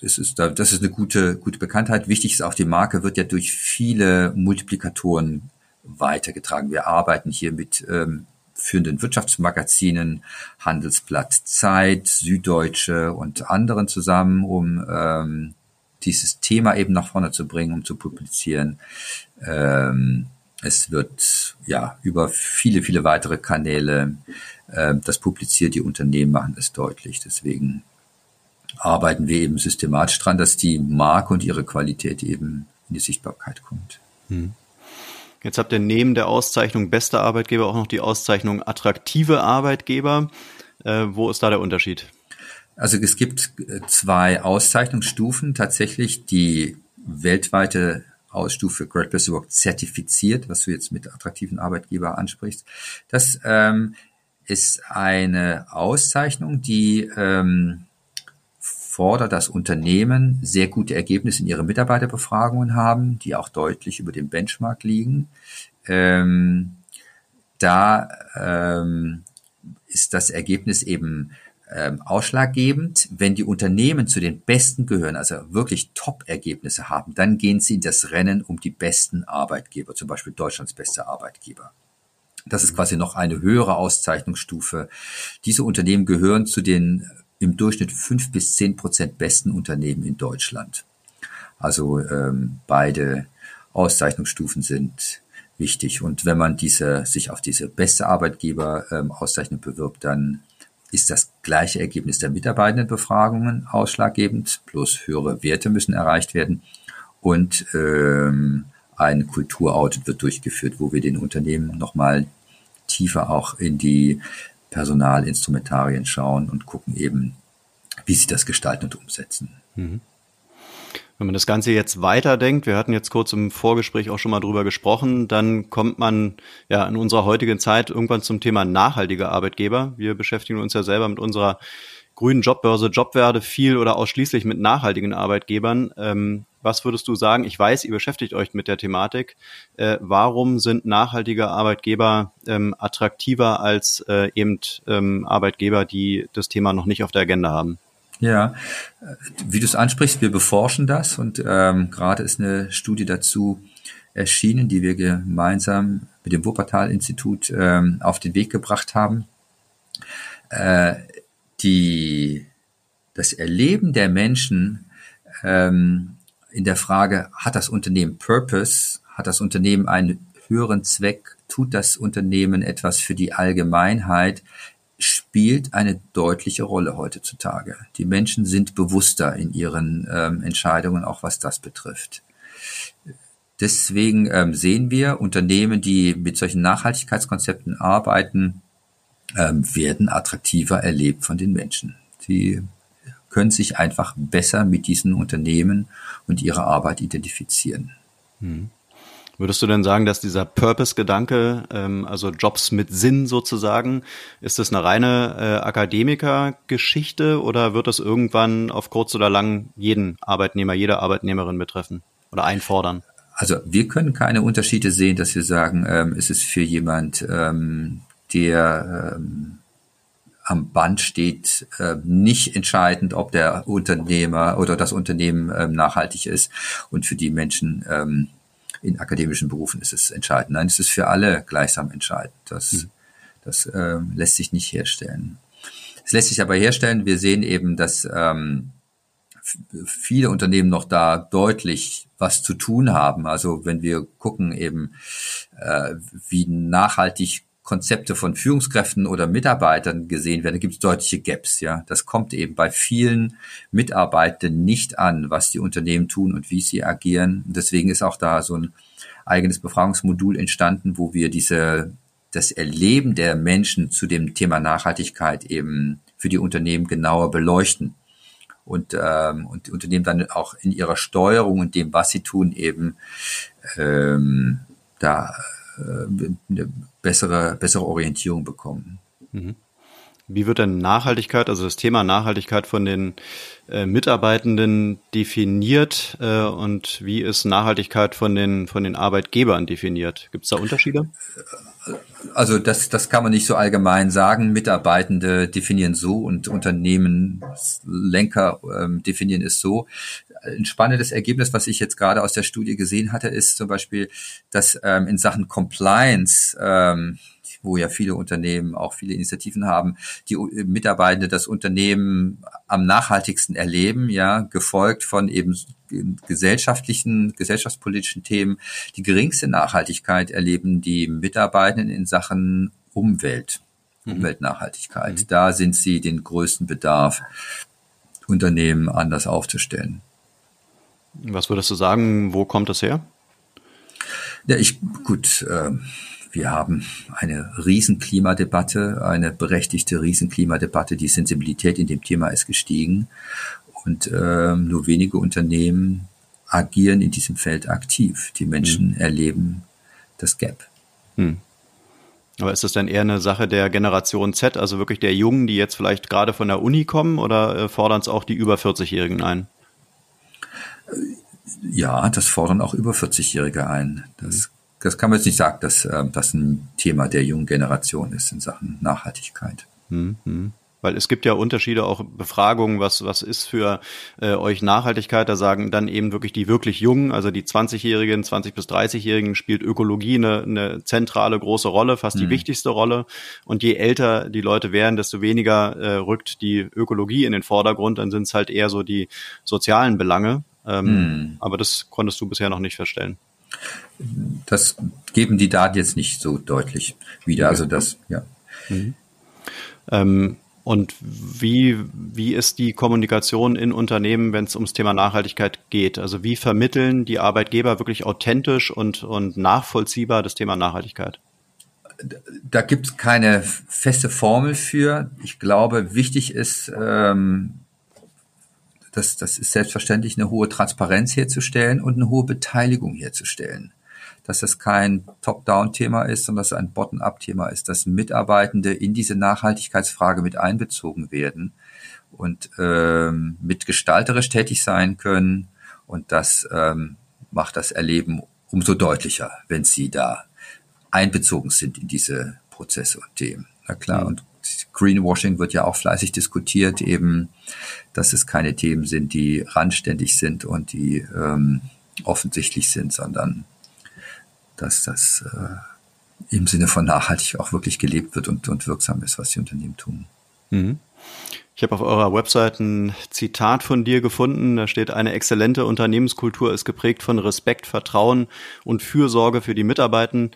das ist, das ist eine gute, gute Bekanntheit. Wichtig ist auch, die Marke wird ja durch viele Multiplikatoren weitergetragen. Wir arbeiten hier mit ähm, führenden Wirtschaftsmagazinen, Handelsblatt Zeit, Süddeutsche und anderen zusammen, um ähm, dieses Thema eben nach vorne zu bringen, um zu publizieren. Ähm, es wird ja über viele, viele weitere Kanäle äh, das publiziert. Die Unternehmen machen es deutlich. Deswegen arbeiten wir eben systematisch dran, dass die Marke und ihre Qualität eben in die Sichtbarkeit kommt. Hm. Jetzt habt ihr neben der Auszeichnung bester Arbeitgeber auch noch die Auszeichnung attraktive Arbeitgeber. Äh, wo ist da der Unterschied? Also es gibt äh, zwei Auszeichnungsstufen. Tatsächlich die weltweite Ausstufe Great to Work zertifiziert, was du jetzt mit attraktiven Arbeitgeber ansprichst. Das ähm, ist eine Auszeichnung, die ähm, fordert, dass Unternehmen sehr gute Ergebnisse in ihren Mitarbeiterbefragungen haben, die auch deutlich über dem Benchmark liegen. Ähm, da ähm, ist das Ergebnis eben ähm, ausschlaggebend. Wenn die Unternehmen zu den Besten gehören, also wirklich Top-Ergebnisse haben, dann gehen sie in das Rennen um die besten Arbeitgeber, zum Beispiel Deutschlands beste Arbeitgeber. Das ist quasi noch eine höhere Auszeichnungsstufe. Diese Unternehmen gehören zu den im Durchschnitt fünf bis zehn Prozent besten Unternehmen in Deutschland. Also ähm, beide Auszeichnungsstufen sind wichtig. Und wenn man diese, sich auf diese beste Arbeitgeber ähm, Auszeichnung bewirbt, dann ist das gleiche Ergebnis der Mitarbeitendenbefragungen ausschlaggebend, plus höhere Werte müssen erreicht werden und ähm, ein Kulturaudit wird durchgeführt, wo wir den Unternehmen nochmal tiefer auch in die Personalinstrumentarien schauen und gucken eben, wie sie das gestalten und umsetzen. Mhm. Wenn man das Ganze jetzt weiterdenkt, wir hatten jetzt kurz im Vorgespräch auch schon mal drüber gesprochen, dann kommt man ja in unserer heutigen Zeit irgendwann zum Thema nachhaltiger Arbeitgeber. Wir beschäftigen uns ja selber mit unserer grünen Jobbörse Jobwerde viel oder ausschließlich mit nachhaltigen Arbeitgebern. Ähm, was würdest du sagen? Ich weiß, ihr beschäftigt euch mit der Thematik. Äh, warum sind nachhaltige Arbeitgeber ähm, attraktiver als äh, eben ähm, Arbeitgeber, die das Thema noch nicht auf der Agenda haben? Ja, wie du es ansprichst, wir beforschen das und ähm, gerade ist eine Studie dazu erschienen, die wir gemeinsam mit dem Wuppertal-Institut ähm, auf den Weg gebracht haben. Äh, die, das Erleben der Menschen ähm, in der Frage, hat das Unternehmen Purpose, hat das Unternehmen einen höheren Zweck, tut das Unternehmen etwas für die Allgemeinheit, spielt eine deutliche Rolle heutzutage. Die Menschen sind bewusster in ihren ähm, Entscheidungen, auch was das betrifft. Deswegen ähm, sehen wir Unternehmen, die mit solchen Nachhaltigkeitskonzepten arbeiten, ähm, werden attraktiver erlebt von den Menschen. Sie können sich einfach besser mit diesen Unternehmen und ihrer Arbeit identifizieren. Hm. Würdest du denn sagen, dass dieser Purpose-Gedanke, ähm, also Jobs mit Sinn sozusagen, ist das eine reine äh, Akademiker-Geschichte oder wird das irgendwann auf kurz oder lang jeden Arbeitnehmer, jede Arbeitnehmerin betreffen oder einfordern? Also wir können keine Unterschiede sehen, dass wir sagen, ähm, ist es für jemand, ähm, der ähm, am Band steht, äh, nicht entscheidend, ob der Unternehmer oder das Unternehmen ähm, nachhaltig ist. Und für die Menschen, ähm, in akademischen Berufen ist es entscheidend. Nein, es ist für alle gleichsam entscheidend. Das, mhm. das äh, lässt sich nicht herstellen. Es lässt sich aber herstellen, wir sehen eben, dass ähm, viele Unternehmen noch da deutlich was zu tun haben. Also wenn wir gucken eben, äh, wie nachhaltig Konzepte von Führungskräften oder Mitarbeitern gesehen werden, gibt es deutliche Gaps. Ja, das kommt eben bei vielen Mitarbeitern nicht an, was die Unternehmen tun und wie sie agieren. Deswegen ist auch da so ein eigenes Befragungsmodul entstanden, wo wir diese das Erleben der Menschen zu dem Thema Nachhaltigkeit eben für die Unternehmen genauer beleuchten und, ähm, und die Unternehmen dann auch in ihrer Steuerung und dem, was sie tun, eben ähm, da eine bessere, bessere Orientierung bekommen. Mhm. Wie wird denn Nachhaltigkeit, also das Thema Nachhaltigkeit von den äh, Mitarbeitenden definiert äh, und wie ist Nachhaltigkeit von den, von den Arbeitgebern definiert? Gibt es da Unterschiede? Also das, das kann man nicht so allgemein sagen. Mitarbeitende definieren so und Unternehmenslenker ähm, definieren es so. Ein spannendes Ergebnis, was ich jetzt gerade aus der Studie gesehen hatte, ist zum Beispiel, dass ähm, in Sachen Compliance ähm, wo ja viele Unternehmen auch viele Initiativen haben, die Mitarbeitende das Unternehmen am nachhaltigsten erleben, ja, gefolgt von eben gesellschaftlichen, gesellschaftspolitischen Themen. Die geringste Nachhaltigkeit erleben die Mitarbeitenden in Sachen Umwelt, mhm. Umweltnachhaltigkeit. Mhm. Da sind sie den größten Bedarf, Unternehmen anders aufzustellen. Was würdest du sagen, wo kommt das her? Ja, ich, gut, äh, wir haben eine Riesenklimadebatte, eine berechtigte Riesenklimadebatte. Die Sensibilität in dem Thema ist gestiegen und ähm, nur wenige Unternehmen agieren in diesem Feld aktiv. Die Menschen mhm. erleben das Gap. Mhm. Aber ist das dann eher eine Sache der Generation Z, also wirklich der Jungen, die jetzt vielleicht gerade von der Uni kommen, oder äh, fordern es auch die über 40-Jährigen ein? Ja, das fordern auch über 40-Jährige ein. Das das kann man jetzt nicht sagen, dass äh, das ein Thema der jungen Generation ist in Sachen Nachhaltigkeit. Mhm. Weil es gibt ja Unterschiede, auch Befragungen, was, was ist für äh, euch Nachhaltigkeit? Da sagen dann eben wirklich die wirklich Jungen, also die 20-Jährigen, 20- bis 30-Jährigen spielt Ökologie eine, eine zentrale große Rolle, fast die mhm. wichtigste Rolle. Und je älter die Leute werden, desto weniger äh, rückt die Ökologie in den Vordergrund, dann sind es halt eher so die sozialen Belange. Ähm, mhm. Aber das konntest du bisher noch nicht feststellen. Das geben die Daten jetzt nicht so deutlich wieder. Also das, ja. Mhm. Ähm, und wie, wie ist die Kommunikation in Unternehmen, wenn es ums Thema Nachhaltigkeit geht? Also wie vermitteln die Arbeitgeber wirklich authentisch und, und nachvollziehbar das Thema Nachhaltigkeit? Da gibt es keine feste Formel für. Ich glaube, wichtig ist, ähm, das, das ist selbstverständlich eine hohe Transparenz herzustellen und eine hohe Beteiligung herzustellen dass es kein Top-Down-Thema ist, sondern dass es ein Bottom-up-Thema ist, dass Mitarbeitende in diese Nachhaltigkeitsfrage mit einbezogen werden und ähm, mit gestalterisch tätig sein können. Und das ähm, macht das Erleben umso deutlicher, wenn sie da einbezogen sind in diese Prozesse und Themen. Na klar, mhm. und Greenwashing wird ja auch fleißig diskutiert, eben, dass es keine Themen sind, die randständig sind und die ähm, offensichtlich sind, sondern dass das äh, im Sinne von nachhaltig auch wirklich gelebt wird und, und wirksam ist, was die Unternehmen tun. Mhm. Ich habe auf eurer Website ein Zitat von dir gefunden. Da steht, eine exzellente Unternehmenskultur ist geprägt von Respekt, Vertrauen und Fürsorge für die Mitarbeitenden.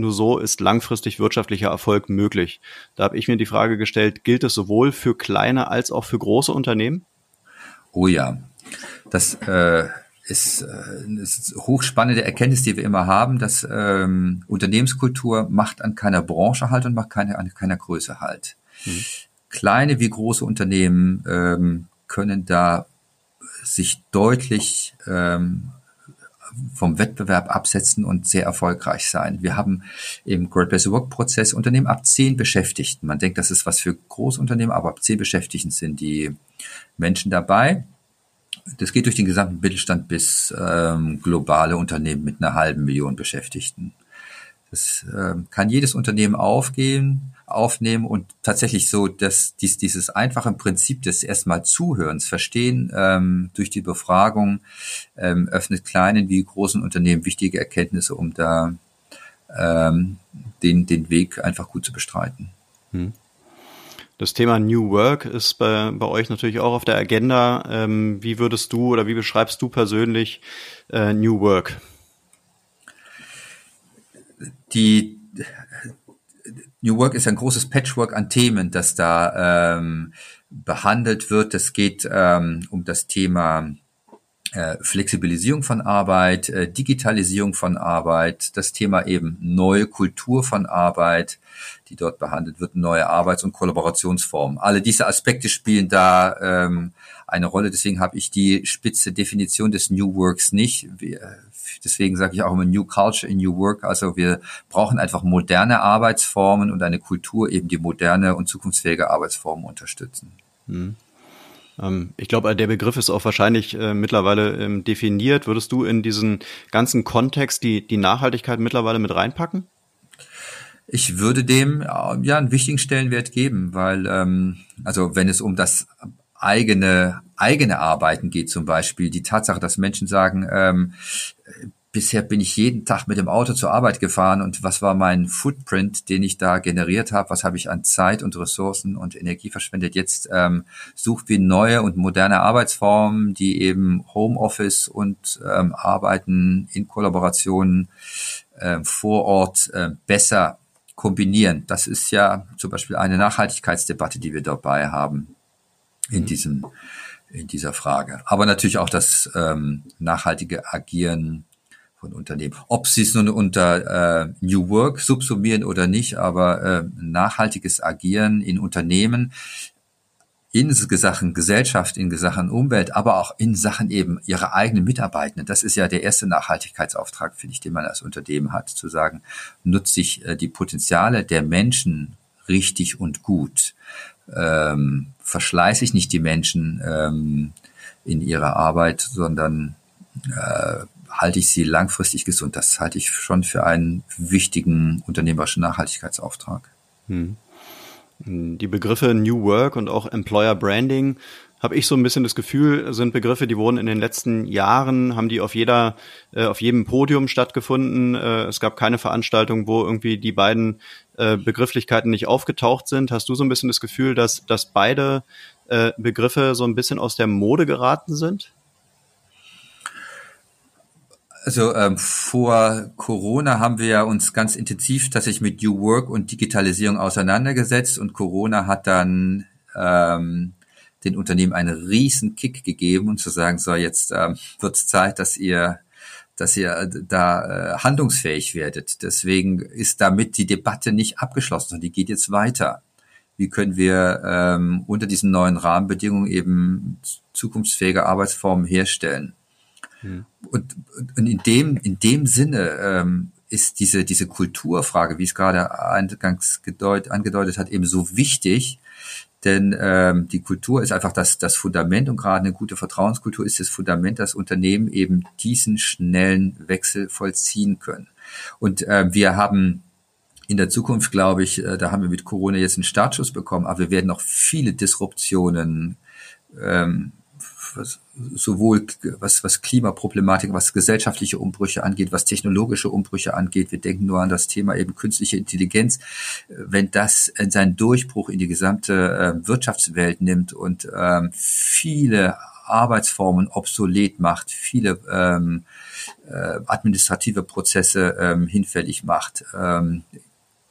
Nur so ist langfristig wirtschaftlicher Erfolg möglich. Da habe ich mir die Frage gestellt, gilt es sowohl für kleine als auch für große Unternehmen? Oh ja, das äh, ist, äh, ist hochspannende Erkenntnis, die wir immer haben, dass ähm, Unternehmenskultur macht an keiner Branche halt und macht keine, an keiner Größe halt. Mhm. Kleine wie große Unternehmen ähm, können da sich deutlich ähm, vom Wettbewerb absetzen und sehr erfolgreich sein. Wir haben im Great Place Work Prozess Unternehmen ab zehn Beschäftigten. Man denkt, das ist was für Großunternehmen, aber ab zehn Beschäftigten sind die Menschen dabei das geht durch den gesamten Mittelstand bis ähm, globale Unternehmen mit einer halben Million Beschäftigten. Das ähm, kann jedes Unternehmen aufgehen, aufnehmen und tatsächlich so, dass dies, dieses einfache Prinzip des erstmal Zuhörens, Verstehen ähm, durch die Befragung ähm, öffnet kleinen wie großen Unternehmen wichtige Erkenntnisse, um da ähm, den, den Weg einfach gut zu bestreiten. Hm. Das Thema New Work ist bei, bei euch natürlich auch auf der Agenda. Ähm, wie würdest du oder wie beschreibst du persönlich äh, New Work? Die New Work ist ein großes Patchwork an Themen, das da ähm, behandelt wird. Es geht ähm, um das Thema äh, Flexibilisierung von Arbeit, äh, Digitalisierung von Arbeit, das Thema eben neue Kultur von Arbeit, die dort behandelt wird, neue Arbeits- und Kollaborationsformen. Alle diese Aspekte spielen da ähm, eine Rolle. Deswegen habe ich die spitze Definition des New Works nicht. Wir, deswegen sage ich auch immer New Culture in New Work. Also wir brauchen einfach moderne Arbeitsformen und eine Kultur, eben die moderne und zukunftsfähige Arbeitsformen unterstützen. Hm. Ich glaube, der Begriff ist auch wahrscheinlich äh, mittlerweile ähm, definiert. Würdest du in diesen ganzen Kontext die, die Nachhaltigkeit mittlerweile mit reinpacken? Ich würde dem ja einen wichtigen Stellenwert geben, weil ähm, also wenn es um das eigene eigene Arbeiten geht zum Beispiel, die Tatsache, dass Menschen sagen, ähm, bisher bin ich jeden Tag mit dem Auto zur Arbeit gefahren und was war mein Footprint, den ich da generiert habe, was habe ich an Zeit und Ressourcen und Energie verschwendet. Jetzt ähm, sucht wir neue und moderne Arbeitsformen, die eben Homeoffice und ähm, Arbeiten in Kollaboration äh, vor Ort äh, besser kombinieren. Das ist ja zum Beispiel eine Nachhaltigkeitsdebatte, die wir dabei haben in diesem in dieser Frage. Aber natürlich auch das ähm, nachhaltige Agieren von Unternehmen. Ob sie es nun unter äh, New Work subsumieren oder nicht, aber äh, nachhaltiges Agieren in Unternehmen in Sachen Gesellschaft, in Sachen Umwelt, aber auch in Sachen eben ihrer eigenen Mitarbeitenden. Das ist ja der erste Nachhaltigkeitsauftrag, finde ich, den man als Unternehmen hat, zu sagen, nutze ich äh, die Potenziale der Menschen richtig und gut. Ähm, verschleiße ich nicht die Menschen ähm, in ihrer Arbeit, sondern äh, halte ich sie langfristig gesund. Das halte ich schon für einen wichtigen unternehmerischen Nachhaltigkeitsauftrag. Hm. Die Begriffe New Work und auch Employer Branding habe ich so ein bisschen das Gefühl, sind Begriffe, die wurden in den letzten Jahren, haben die auf jeder, äh, auf jedem Podium stattgefunden. Äh, es gab keine Veranstaltung, wo irgendwie die beiden äh, Begrifflichkeiten nicht aufgetaucht sind. Hast du so ein bisschen das Gefühl, dass, dass beide äh, Begriffe so ein bisschen aus der Mode geraten sind? Also ähm, vor Corona haben wir uns ganz intensiv tatsächlich mit New Work und Digitalisierung auseinandergesetzt und Corona hat dann ähm, den Unternehmen einen riesen Kick gegeben und zu sagen, so jetzt ähm, wird es Zeit, dass ihr dass ihr da äh, handlungsfähig werdet. Deswegen ist damit die Debatte nicht abgeschlossen, sondern die geht jetzt weiter. Wie können wir ähm, unter diesen neuen Rahmenbedingungen eben zukunftsfähige Arbeitsformen herstellen? Hm. Und, und in dem, in dem Sinne ähm, ist diese, diese Kulturfrage, wie es gerade eingangs gedeut, angedeutet hat, eben so wichtig, denn ähm, die Kultur ist einfach das, das Fundament und gerade eine gute Vertrauenskultur ist das Fundament, dass Unternehmen eben diesen schnellen Wechsel vollziehen können. Und äh, wir haben in der Zukunft, glaube ich, äh, da haben wir mit Corona jetzt einen Startschuss bekommen, aber wir werden noch viele Disruptionen ähm, was, sowohl was, was Klimaproblematik, was gesellschaftliche Umbrüche angeht, was technologische Umbrüche angeht. Wir denken nur an das Thema eben künstliche Intelligenz. Wenn das seinen Durchbruch in die gesamte äh, Wirtschaftswelt nimmt und ähm, viele Arbeitsformen obsolet macht, viele ähm, äh, administrative Prozesse ähm, hinfällig macht, ähm,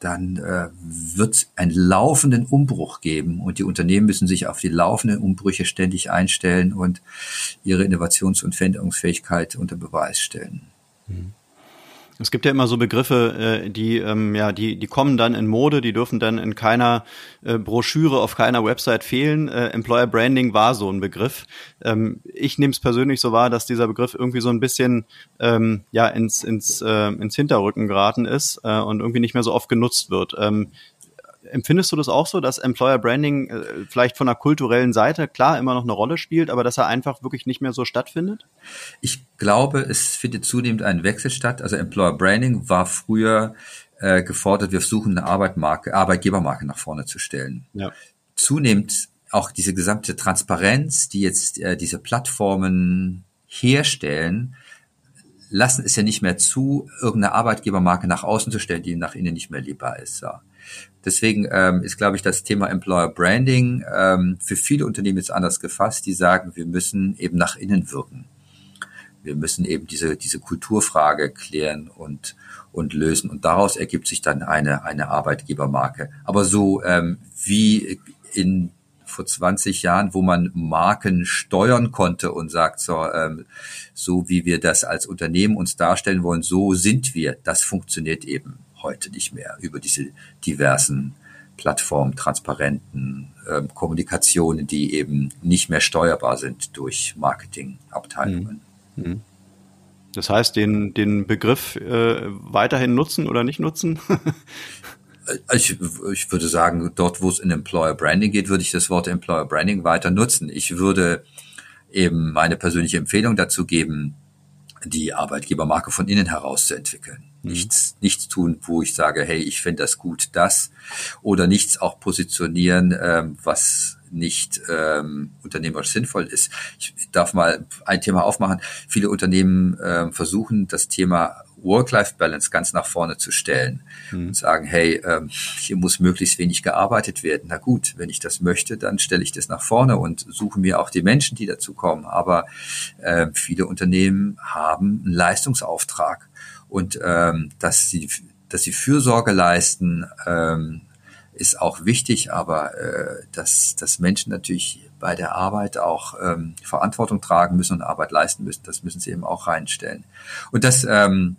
dann äh, wird es einen laufenden Umbruch geben und die Unternehmen müssen sich auf die laufenden Umbrüche ständig einstellen und ihre Innovations- und Veränderungsfähigkeit unter Beweis stellen. Mhm. Es gibt ja immer so Begriffe, äh, die ähm, ja, die die kommen dann in Mode, die dürfen dann in keiner äh, Broschüre auf keiner Website fehlen. Äh, Employer Branding war so ein Begriff. Ähm, ich nehme es persönlich so wahr, dass dieser Begriff irgendwie so ein bisschen ähm, ja ins ins äh, ins Hinterrücken geraten ist äh, und irgendwie nicht mehr so oft genutzt wird. Ähm, empfindest du das auch so, dass Employer Branding äh, vielleicht von der kulturellen Seite klar immer noch eine Rolle spielt, aber dass er einfach wirklich nicht mehr so stattfindet? Ich glaube, es findet zunehmend ein Wechsel statt. Also Employer Branding war früher äh, gefordert, wir versuchen eine Arbeitmarke, Arbeitgebermarke nach vorne zu stellen. Ja. Zunehmend auch diese gesamte Transparenz, die jetzt äh, diese Plattformen herstellen, lassen es ja nicht mehr zu, irgendeine Arbeitgebermarke nach außen zu stellen, die nach innen nicht mehr lieber ist. Ja. Deswegen ähm, ist, glaube ich, das Thema Employer Branding ähm, für viele Unternehmen jetzt anders gefasst, die sagen, wir müssen eben nach innen wirken. Wir müssen eben diese, diese Kulturfrage klären und, und lösen. Und daraus ergibt sich dann eine, eine Arbeitgebermarke. Aber so ähm, wie in vor 20 Jahren, wo man Marken steuern konnte und sagt, so, ähm, so wie wir das als Unternehmen uns darstellen wollen, so sind wir. Das funktioniert eben heute nicht mehr über diese diversen Plattformen, transparenten ähm, Kommunikationen, die eben nicht mehr steuerbar sind durch Marketingabteilungen. Mhm. Das heißt, den, den Begriff äh, weiterhin nutzen oder nicht nutzen? <laughs> ich, ich würde sagen, dort, wo es in Employer Branding geht, würde ich das Wort Employer Branding weiter nutzen. Ich würde eben meine persönliche Empfehlung dazu geben, die Arbeitgebermarke von innen heraus zu entwickeln. Mhm. Nichts, nichts tun, wo ich sage, hey, ich finde das gut, das. Oder nichts auch positionieren, ähm, was nicht ähm, unternehmerisch sinnvoll ist. Ich darf mal ein Thema aufmachen. Viele Unternehmen ähm, versuchen, das Thema Work-Life-Balance ganz nach vorne zu stellen mhm. und sagen, hey, ähm, hier muss möglichst wenig gearbeitet werden. Na gut, wenn ich das möchte, dann stelle ich das nach vorne und suche mir auch die Menschen, die dazu kommen. Aber äh, viele Unternehmen haben einen Leistungsauftrag und ähm, dass sie dass sie Fürsorge leisten, ähm, ist auch wichtig, aber äh, dass, dass Menschen natürlich bei der Arbeit auch ähm, Verantwortung tragen müssen und Arbeit leisten müssen, das müssen sie eben auch reinstellen. Und das ähm,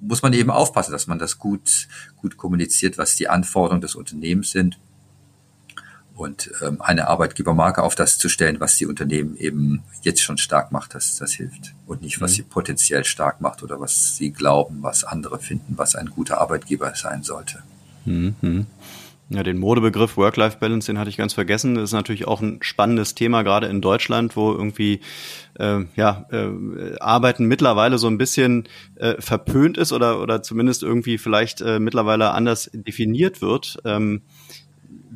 muss man eben aufpassen, dass man das gut, gut kommuniziert, was die Anforderungen des Unternehmens sind und ähm, eine Arbeitgebermarke auf das zu stellen, was die Unternehmen eben jetzt schon stark macht, das, das hilft. Und nicht, was mhm. sie potenziell stark macht oder was sie glauben, was andere finden, was ein guter Arbeitgeber sein sollte. Mhm. Ja, den Modebegriff Work-Life-Balance, den hatte ich ganz vergessen. Das ist natürlich auch ein spannendes Thema, gerade in Deutschland, wo irgendwie äh, ja, äh, Arbeiten mittlerweile so ein bisschen äh, verpönt ist oder, oder zumindest irgendwie vielleicht äh, mittlerweile anders definiert wird. Ähm,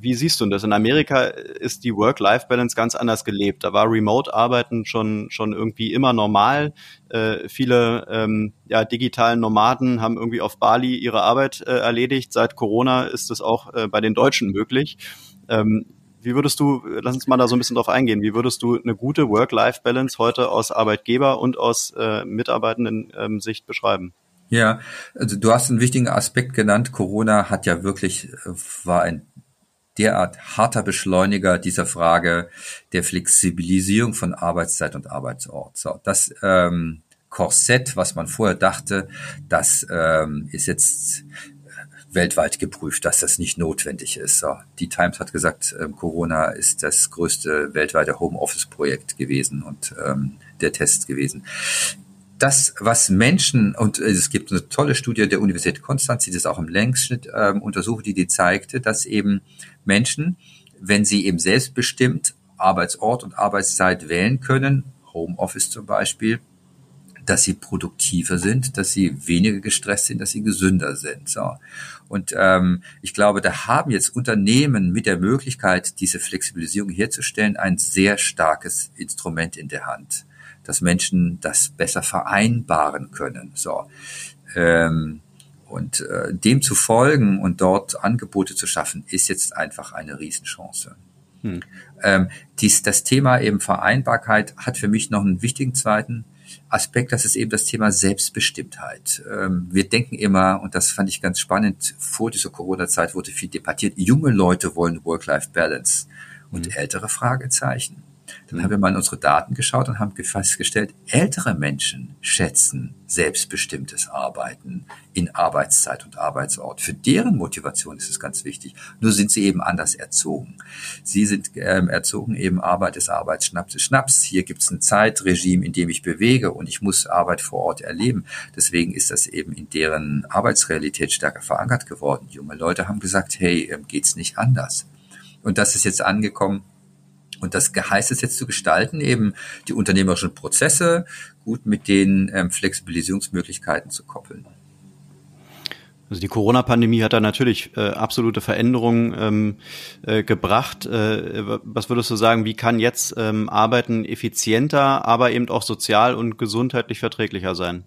wie siehst du das? In Amerika ist die Work-Life-Balance ganz anders gelebt. Da war Remote-Arbeiten schon, schon irgendwie immer normal. Äh, viele ähm, ja, digitalen Nomaden haben irgendwie auf Bali ihre Arbeit äh, erledigt. Seit Corona ist es auch äh, bei den Deutschen möglich. Ähm, wie würdest du, lass uns mal da so ein bisschen drauf eingehen, wie würdest du eine gute Work-Life-Balance heute aus Arbeitgeber und aus äh, Mitarbeitenden ähm, Sicht beschreiben? Ja, also du hast einen wichtigen Aspekt genannt. Corona hat ja wirklich, äh, war ein derart harter Beschleuniger dieser Frage der Flexibilisierung von Arbeitszeit und Arbeitsort. So, das ähm, Korsett, was man vorher dachte, das ähm, ist jetzt weltweit geprüft, dass das nicht notwendig ist. So, die Times hat gesagt, ähm, Corona ist das größte weltweite Homeoffice-Projekt gewesen und ähm, der Test gewesen das, was Menschen, und es gibt eine tolle Studie der Universität Konstanz, die das auch im Längsschnitt ähm, untersucht, die, die zeigte, dass eben Menschen, wenn sie eben selbstbestimmt Arbeitsort und Arbeitszeit wählen können, Homeoffice zum Beispiel, dass sie produktiver sind, dass sie weniger gestresst sind, dass sie gesünder sind. So. Und ähm, ich glaube, da haben jetzt Unternehmen mit der Möglichkeit, diese Flexibilisierung herzustellen, ein sehr starkes Instrument in der Hand dass Menschen das besser vereinbaren können. So. Ähm, und äh, dem zu folgen und dort Angebote zu schaffen, ist jetzt einfach eine Riesenchance. Hm. Ähm, dies, das Thema eben Vereinbarkeit hat für mich noch einen wichtigen zweiten Aspekt, das ist eben das Thema Selbstbestimmtheit. Ähm, wir denken immer, und das fand ich ganz spannend, vor dieser Corona-Zeit wurde viel debattiert, junge Leute wollen Work-Life-Balance und hm. ältere Fragezeichen. Dann haben wir mal in unsere Daten geschaut und haben festgestellt, ältere Menschen schätzen selbstbestimmtes Arbeiten in Arbeitszeit und Arbeitsort. Für deren Motivation ist es ganz wichtig. Nur sind sie eben anders erzogen. Sie sind ähm, erzogen eben Arbeit ist Arbeit, Schnaps ist Schnaps. Hier gibt es ein Zeitregime, in dem ich bewege und ich muss Arbeit vor Ort erleben. Deswegen ist das eben in deren Arbeitsrealität stärker verankert geworden. Junge Leute haben gesagt, hey, ähm, geht's nicht anders. Und das ist jetzt angekommen und das heißt es jetzt zu gestalten, eben die unternehmerischen Prozesse gut mit den ähm, Flexibilisierungsmöglichkeiten zu koppeln. Also die Corona-Pandemie hat da natürlich äh, absolute Veränderungen ähm, äh, gebracht. Äh, was würdest du sagen, wie kann jetzt ähm, Arbeiten effizienter, aber eben auch sozial und gesundheitlich verträglicher sein?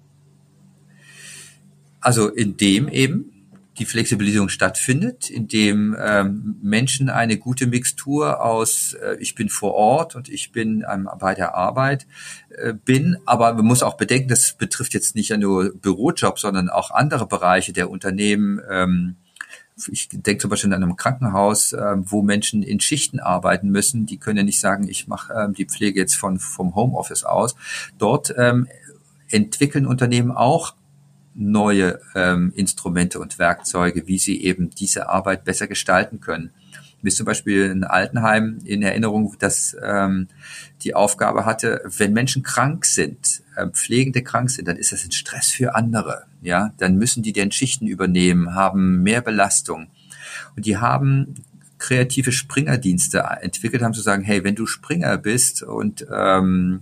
Also indem eben die Flexibilisierung stattfindet, indem ähm, Menschen eine gute Mixtur aus äh, ich bin vor Ort und ich bin ähm, bei der Arbeit äh, bin. Aber man muss auch bedenken, das betrifft jetzt nicht nur Bürojobs, sondern auch andere Bereiche der Unternehmen. Ähm, ich denke zum Beispiel an einem Krankenhaus, äh, wo Menschen in Schichten arbeiten müssen. Die können ja nicht sagen, ich mache äh, die Pflege jetzt von vom Homeoffice aus. Dort ähm, entwickeln Unternehmen auch neue ähm, Instrumente und Werkzeuge, wie sie eben diese Arbeit besser gestalten können. Mir ist zum Beispiel ein Altenheim in Erinnerung, das ähm, die Aufgabe hatte, wenn Menschen krank sind, äh, Pflegende krank sind, dann ist das ein Stress für andere. Ja, dann müssen die den Schichten übernehmen, haben mehr Belastung. Und die haben kreative Springerdienste entwickelt, haben zu sagen, hey, wenn du Springer bist und ähm,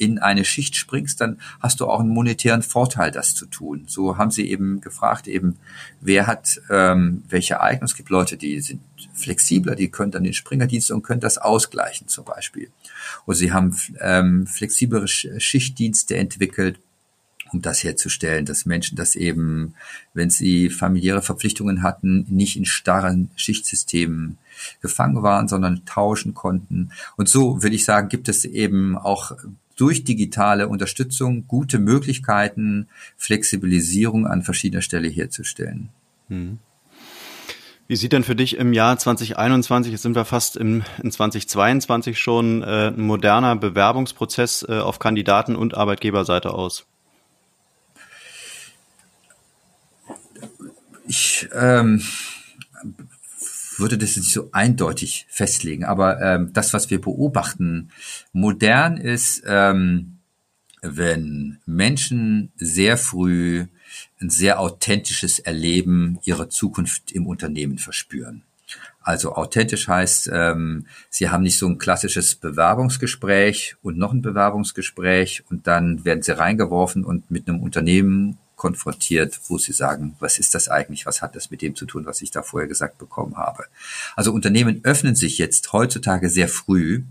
in eine Schicht springst, dann hast du auch einen monetären Vorteil, das zu tun. So haben sie eben gefragt, eben, wer hat ähm, welche Eignung. Es gibt Leute, die sind flexibler, die können dann den Springerdienst und können das ausgleichen zum Beispiel. Und sie haben ähm, flexiblere Schichtdienste entwickelt, um das herzustellen, dass Menschen das eben, wenn sie familiäre Verpflichtungen hatten, nicht in starren Schichtsystemen gefangen waren, sondern tauschen konnten. Und so will ich sagen, gibt es eben auch durch digitale Unterstützung gute Möglichkeiten, Flexibilisierung an verschiedener Stelle herzustellen. Hm. Wie sieht denn für dich im Jahr 2021, jetzt sind wir fast im, in 2022 schon, äh, ein moderner Bewerbungsprozess äh, auf Kandidaten- und Arbeitgeberseite aus? Ich ähm, würde das nicht so eindeutig festlegen, aber ähm, das, was wir beobachten, modern ist, ähm, wenn Menschen sehr früh ein sehr authentisches Erleben ihrer Zukunft im Unternehmen verspüren. Also authentisch heißt, ähm, sie haben nicht so ein klassisches Bewerbungsgespräch und noch ein Bewerbungsgespräch und dann werden sie reingeworfen und mit einem Unternehmen konfrontiert, wo sie sagen, was ist das eigentlich, was hat das mit dem zu tun, was ich da vorher gesagt bekommen habe. Also Unternehmen öffnen sich jetzt heutzutage sehr früh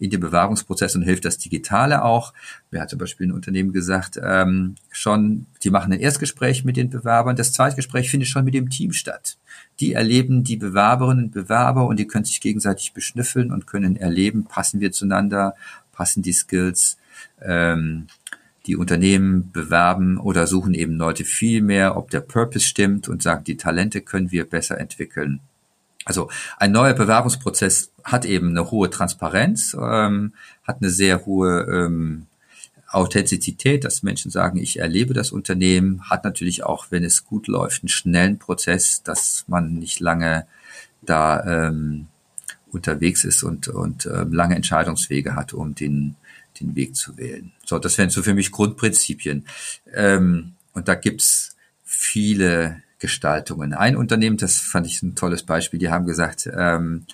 in den Bewerbungsprozess und hilft das Digitale auch. Mir hat zum Beispiel ein Unternehmen gesagt, ähm, schon, die machen ein Erstgespräch mit den Bewerbern, das Zweitgespräch findet schon mit dem Team statt. Die erleben die Bewerberinnen und Bewerber und die können sich gegenseitig beschnüffeln und können erleben, passen wir zueinander, passen die Skills. Ähm, die Unternehmen bewerben oder suchen eben Leute viel mehr, ob der Purpose stimmt und sagen, die Talente können wir besser entwickeln. Also ein neuer Bewerbungsprozess hat eben eine hohe Transparenz, ähm, hat eine sehr hohe ähm, Authentizität, dass Menschen sagen, ich erlebe das Unternehmen, hat natürlich auch, wenn es gut läuft, einen schnellen Prozess, dass man nicht lange da ähm, unterwegs ist und, und äh, lange Entscheidungswege hat, um den den Weg zu wählen. So, das wären so für mich Grundprinzipien. Ähm, und da gibt's viele Gestaltungen. Ein Unternehmen, das fand ich ein tolles Beispiel, die haben gesagt, ähm,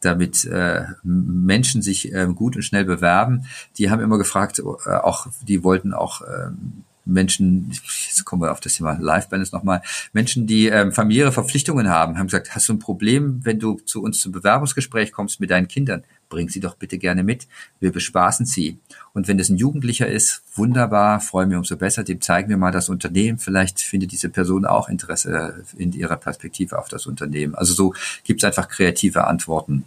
damit äh, Menschen sich äh, gut und schnell bewerben, die haben immer gefragt, äh, auch die wollten auch ähm, Menschen, jetzt kommen wir auf das Thema Life Balance nochmal, Menschen, die ähm, familiäre Verpflichtungen haben, haben gesagt, hast du ein Problem, wenn du zu uns zum Bewerbungsgespräch kommst mit deinen Kindern? bring sie doch bitte gerne mit. Wir bespaßen sie. Und wenn es ein Jugendlicher ist, wunderbar, freuen wir umso besser. Dem zeigen wir mal das Unternehmen. Vielleicht findet diese Person auch Interesse in ihrer Perspektive auf das Unternehmen. Also so gibt es einfach kreative Antworten,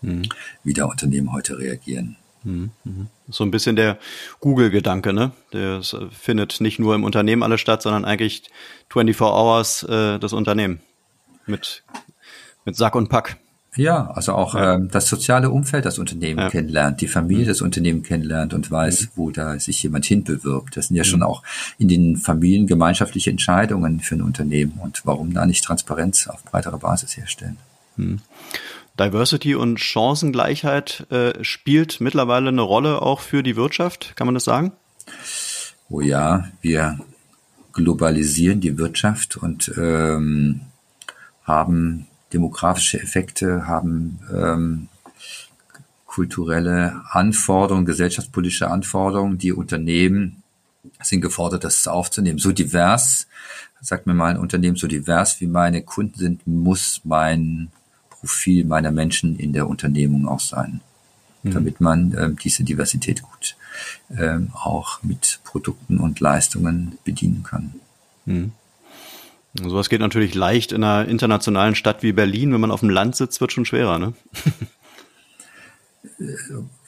mhm. wie da Unternehmen heute reagieren. Mhm, mhm. So ein bisschen der Google-Gedanke, ne? Der findet nicht nur im Unternehmen alles statt, sondern eigentlich 24 Hours äh, das Unternehmen mit, mit Sack und Pack. Ja, also auch ja. ähm, das soziale Umfeld das Unternehmen ja. kennenlernt, die Familie mhm. das Unternehmen kennenlernt und weiß, mhm. wo da sich jemand hinbewirbt. Das sind ja mhm. schon auch in den Familien gemeinschaftliche Entscheidungen für ein Unternehmen und warum da nicht Transparenz auf breiterer Basis herstellen. Diversity und Chancengleichheit äh, spielt mittlerweile eine Rolle auch für die Wirtschaft, kann man das sagen? Oh ja, wir globalisieren die Wirtschaft und ähm, haben demografische Effekte, haben ähm, kulturelle Anforderungen, gesellschaftspolitische Anforderungen, die Unternehmen sind gefordert, das aufzunehmen. So divers, sagt mir mal ein Unternehmen, so divers wie meine Kunden sind, muss mein Profil meiner Menschen in der Unternehmung auch sein, mhm. damit man ähm, diese Diversität gut ähm, auch mit Produkten und Leistungen bedienen kann. Mhm. Sowas geht natürlich leicht in einer internationalen Stadt wie Berlin. Wenn man auf dem Land sitzt, wird schon schwerer, ne?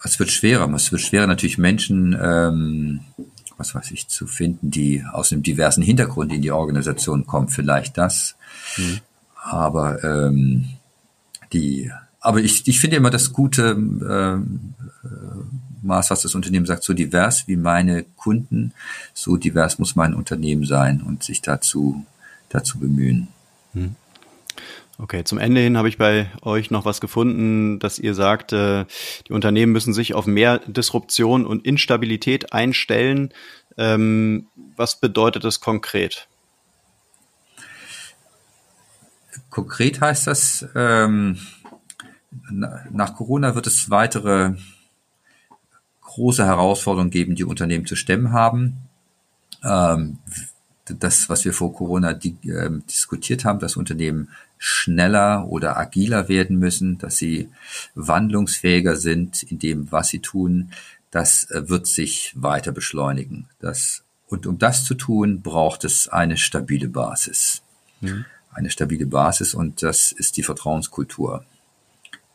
Es wird schwerer. Es wird schwerer, natürlich Menschen, ähm, was weiß ich, zu finden, die aus einem diversen Hintergrund in die Organisation kommen. Vielleicht das. Mhm. Aber ähm, die, aber ich, ich finde immer das gute ähm, äh, Maß, was das Unternehmen sagt, so divers wie meine Kunden, so divers muss mein Unternehmen sein und sich dazu dazu bemühen. Hm. Okay, zum Ende hin habe ich bei euch noch was gefunden, dass ihr sagt, äh, die Unternehmen müssen sich auf mehr Disruption und Instabilität einstellen. Ähm, was bedeutet das konkret? Konkret heißt das, ähm, nach Corona wird es weitere große Herausforderungen geben, die Unternehmen zu stemmen haben. Ähm, das, was wir vor Corona die, äh, diskutiert haben, dass Unternehmen schneller oder agiler werden müssen, dass sie wandlungsfähiger sind in dem, was sie tun, das äh, wird sich weiter beschleunigen. Das, und um das zu tun, braucht es eine stabile Basis. Mhm. Eine stabile Basis und das ist die Vertrauenskultur.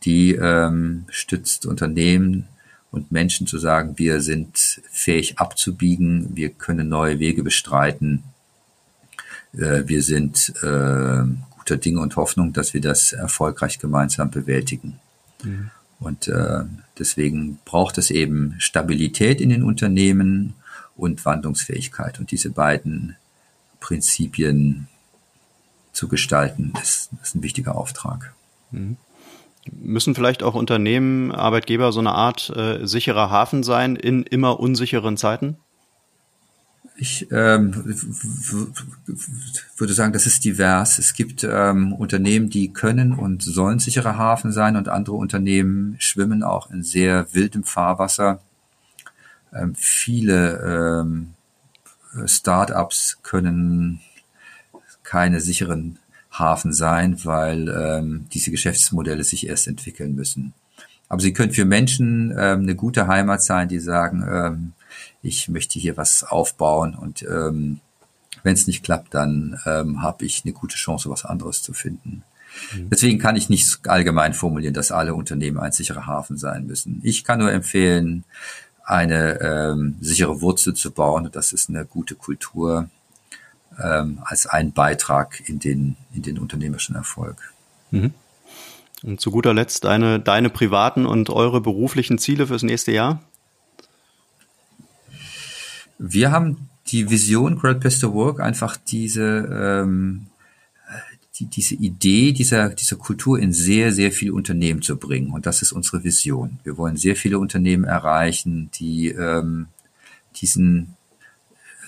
Die ähm, stützt Unternehmen und Menschen zu sagen, wir sind fähig abzubiegen, wir können neue Wege bestreiten, äh, wir sind äh, guter Dinge und Hoffnung, dass wir das erfolgreich gemeinsam bewältigen. Mhm. Und äh, deswegen braucht es eben Stabilität in den Unternehmen und Wandlungsfähigkeit. Und diese beiden Prinzipien zu gestalten, ist, ist ein wichtiger Auftrag. Mhm. Müssen vielleicht auch Unternehmen, Arbeitgeber so eine Art äh, sicherer Hafen sein in immer unsicheren Zeiten? Ich ähm, würde sagen, das ist divers. Es gibt ähm, Unternehmen, die können und sollen sicherer Hafen sein und andere Unternehmen schwimmen auch in sehr wildem Fahrwasser. Ähm, viele ähm, Start-ups können keine sicheren Hafen sein, weil ähm, diese Geschäftsmodelle sich erst entwickeln müssen. Aber sie können für Menschen ähm, eine gute Heimat sein, die sagen, ähm, ich möchte hier was aufbauen und ähm, wenn es nicht klappt, dann ähm, habe ich eine gute Chance, was anderes zu finden. Mhm. Deswegen kann ich nicht allgemein formulieren, dass alle Unternehmen ein sicherer Hafen sein müssen. Ich kann nur empfehlen, eine ähm, sichere Wurzel zu bauen. Und das ist eine gute Kultur ähm, als ein Beitrag in den, in den unternehmerischen Erfolg. Mhm. Und zu guter Letzt deine, deine privaten und eure beruflichen Ziele fürs nächste Jahr? Wir haben die Vision Great Place to Work einfach diese ähm, die, diese Idee dieser, dieser Kultur in sehr, sehr viele Unternehmen zu bringen. Und das ist unsere Vision. Wir wollen sehr viele Unternehmen erreichen, die ähm, diesen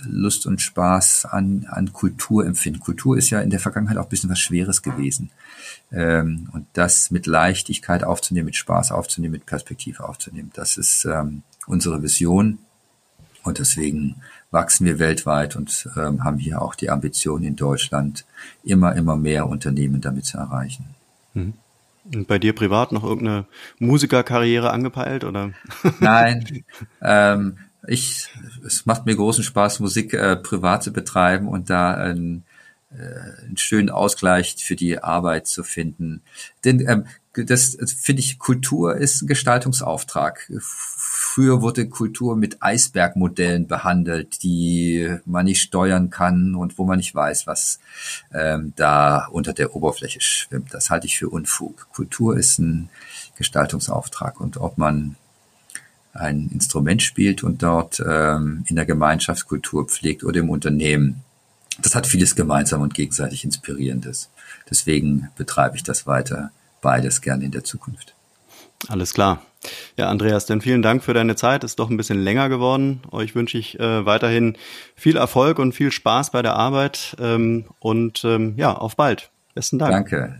Lust und Spaß an, an Kultur empfinden. Kultur ist ja in der Vergangenheit auch ein bisschen was Schweres gewesen. Ähm, und das mit Leichtigkeit aufzunehmen, mit Spaß aufzunehmen, mit Perspektive aufzunehmen, das ist ähm, unsere Vision. Und deswegen wachsen wir weltweit und ähm, haben hier auch die Ambition in Deutschland, immer, immer mehr Unternehmen damit zu erreichen. Mhm. Und bei dir privat noch irgendeine Musikerkarriere angepeilt oder? Nein, <laughs> ähm, ich, es macht mir großen Spaß, Musik äh, privat zu betreiben und da ein äh, einen schönen Ausgleich für die Arbeit zu finden. Denn ähm, das finde ich, Kultur ist ein Gestaltungsauftrag. Früher wurde Kultur mit Eisbergmodellen behandelt, die man nicht steuern kann und wo man nicht weiß, was ähm, da unter der Oberfläche schwimmt. Das halte ich für Unfug. Kultur ist ein Gestaltungsauftrag und ob man ein Instrument spielt und dort ähm, in der Gemeinschaftskultur pflegt oder im Unternehmen, das hat vieles gemeinsam und gegenseitig Inspirierendes. Deswegen betreibe ich das weiter, beides gerne in der Zukunft. Alles klar. Ja, Andreas, dann vielen Dank für deine Zeit. Ist doch ein bisschen länger geworden. Euch wünsche ich äh, weiterhin viel Erfolg und viel Spaß bei der Arbeit. Ähm, und ähm, ja, auf bald. Besten Dank. Danke.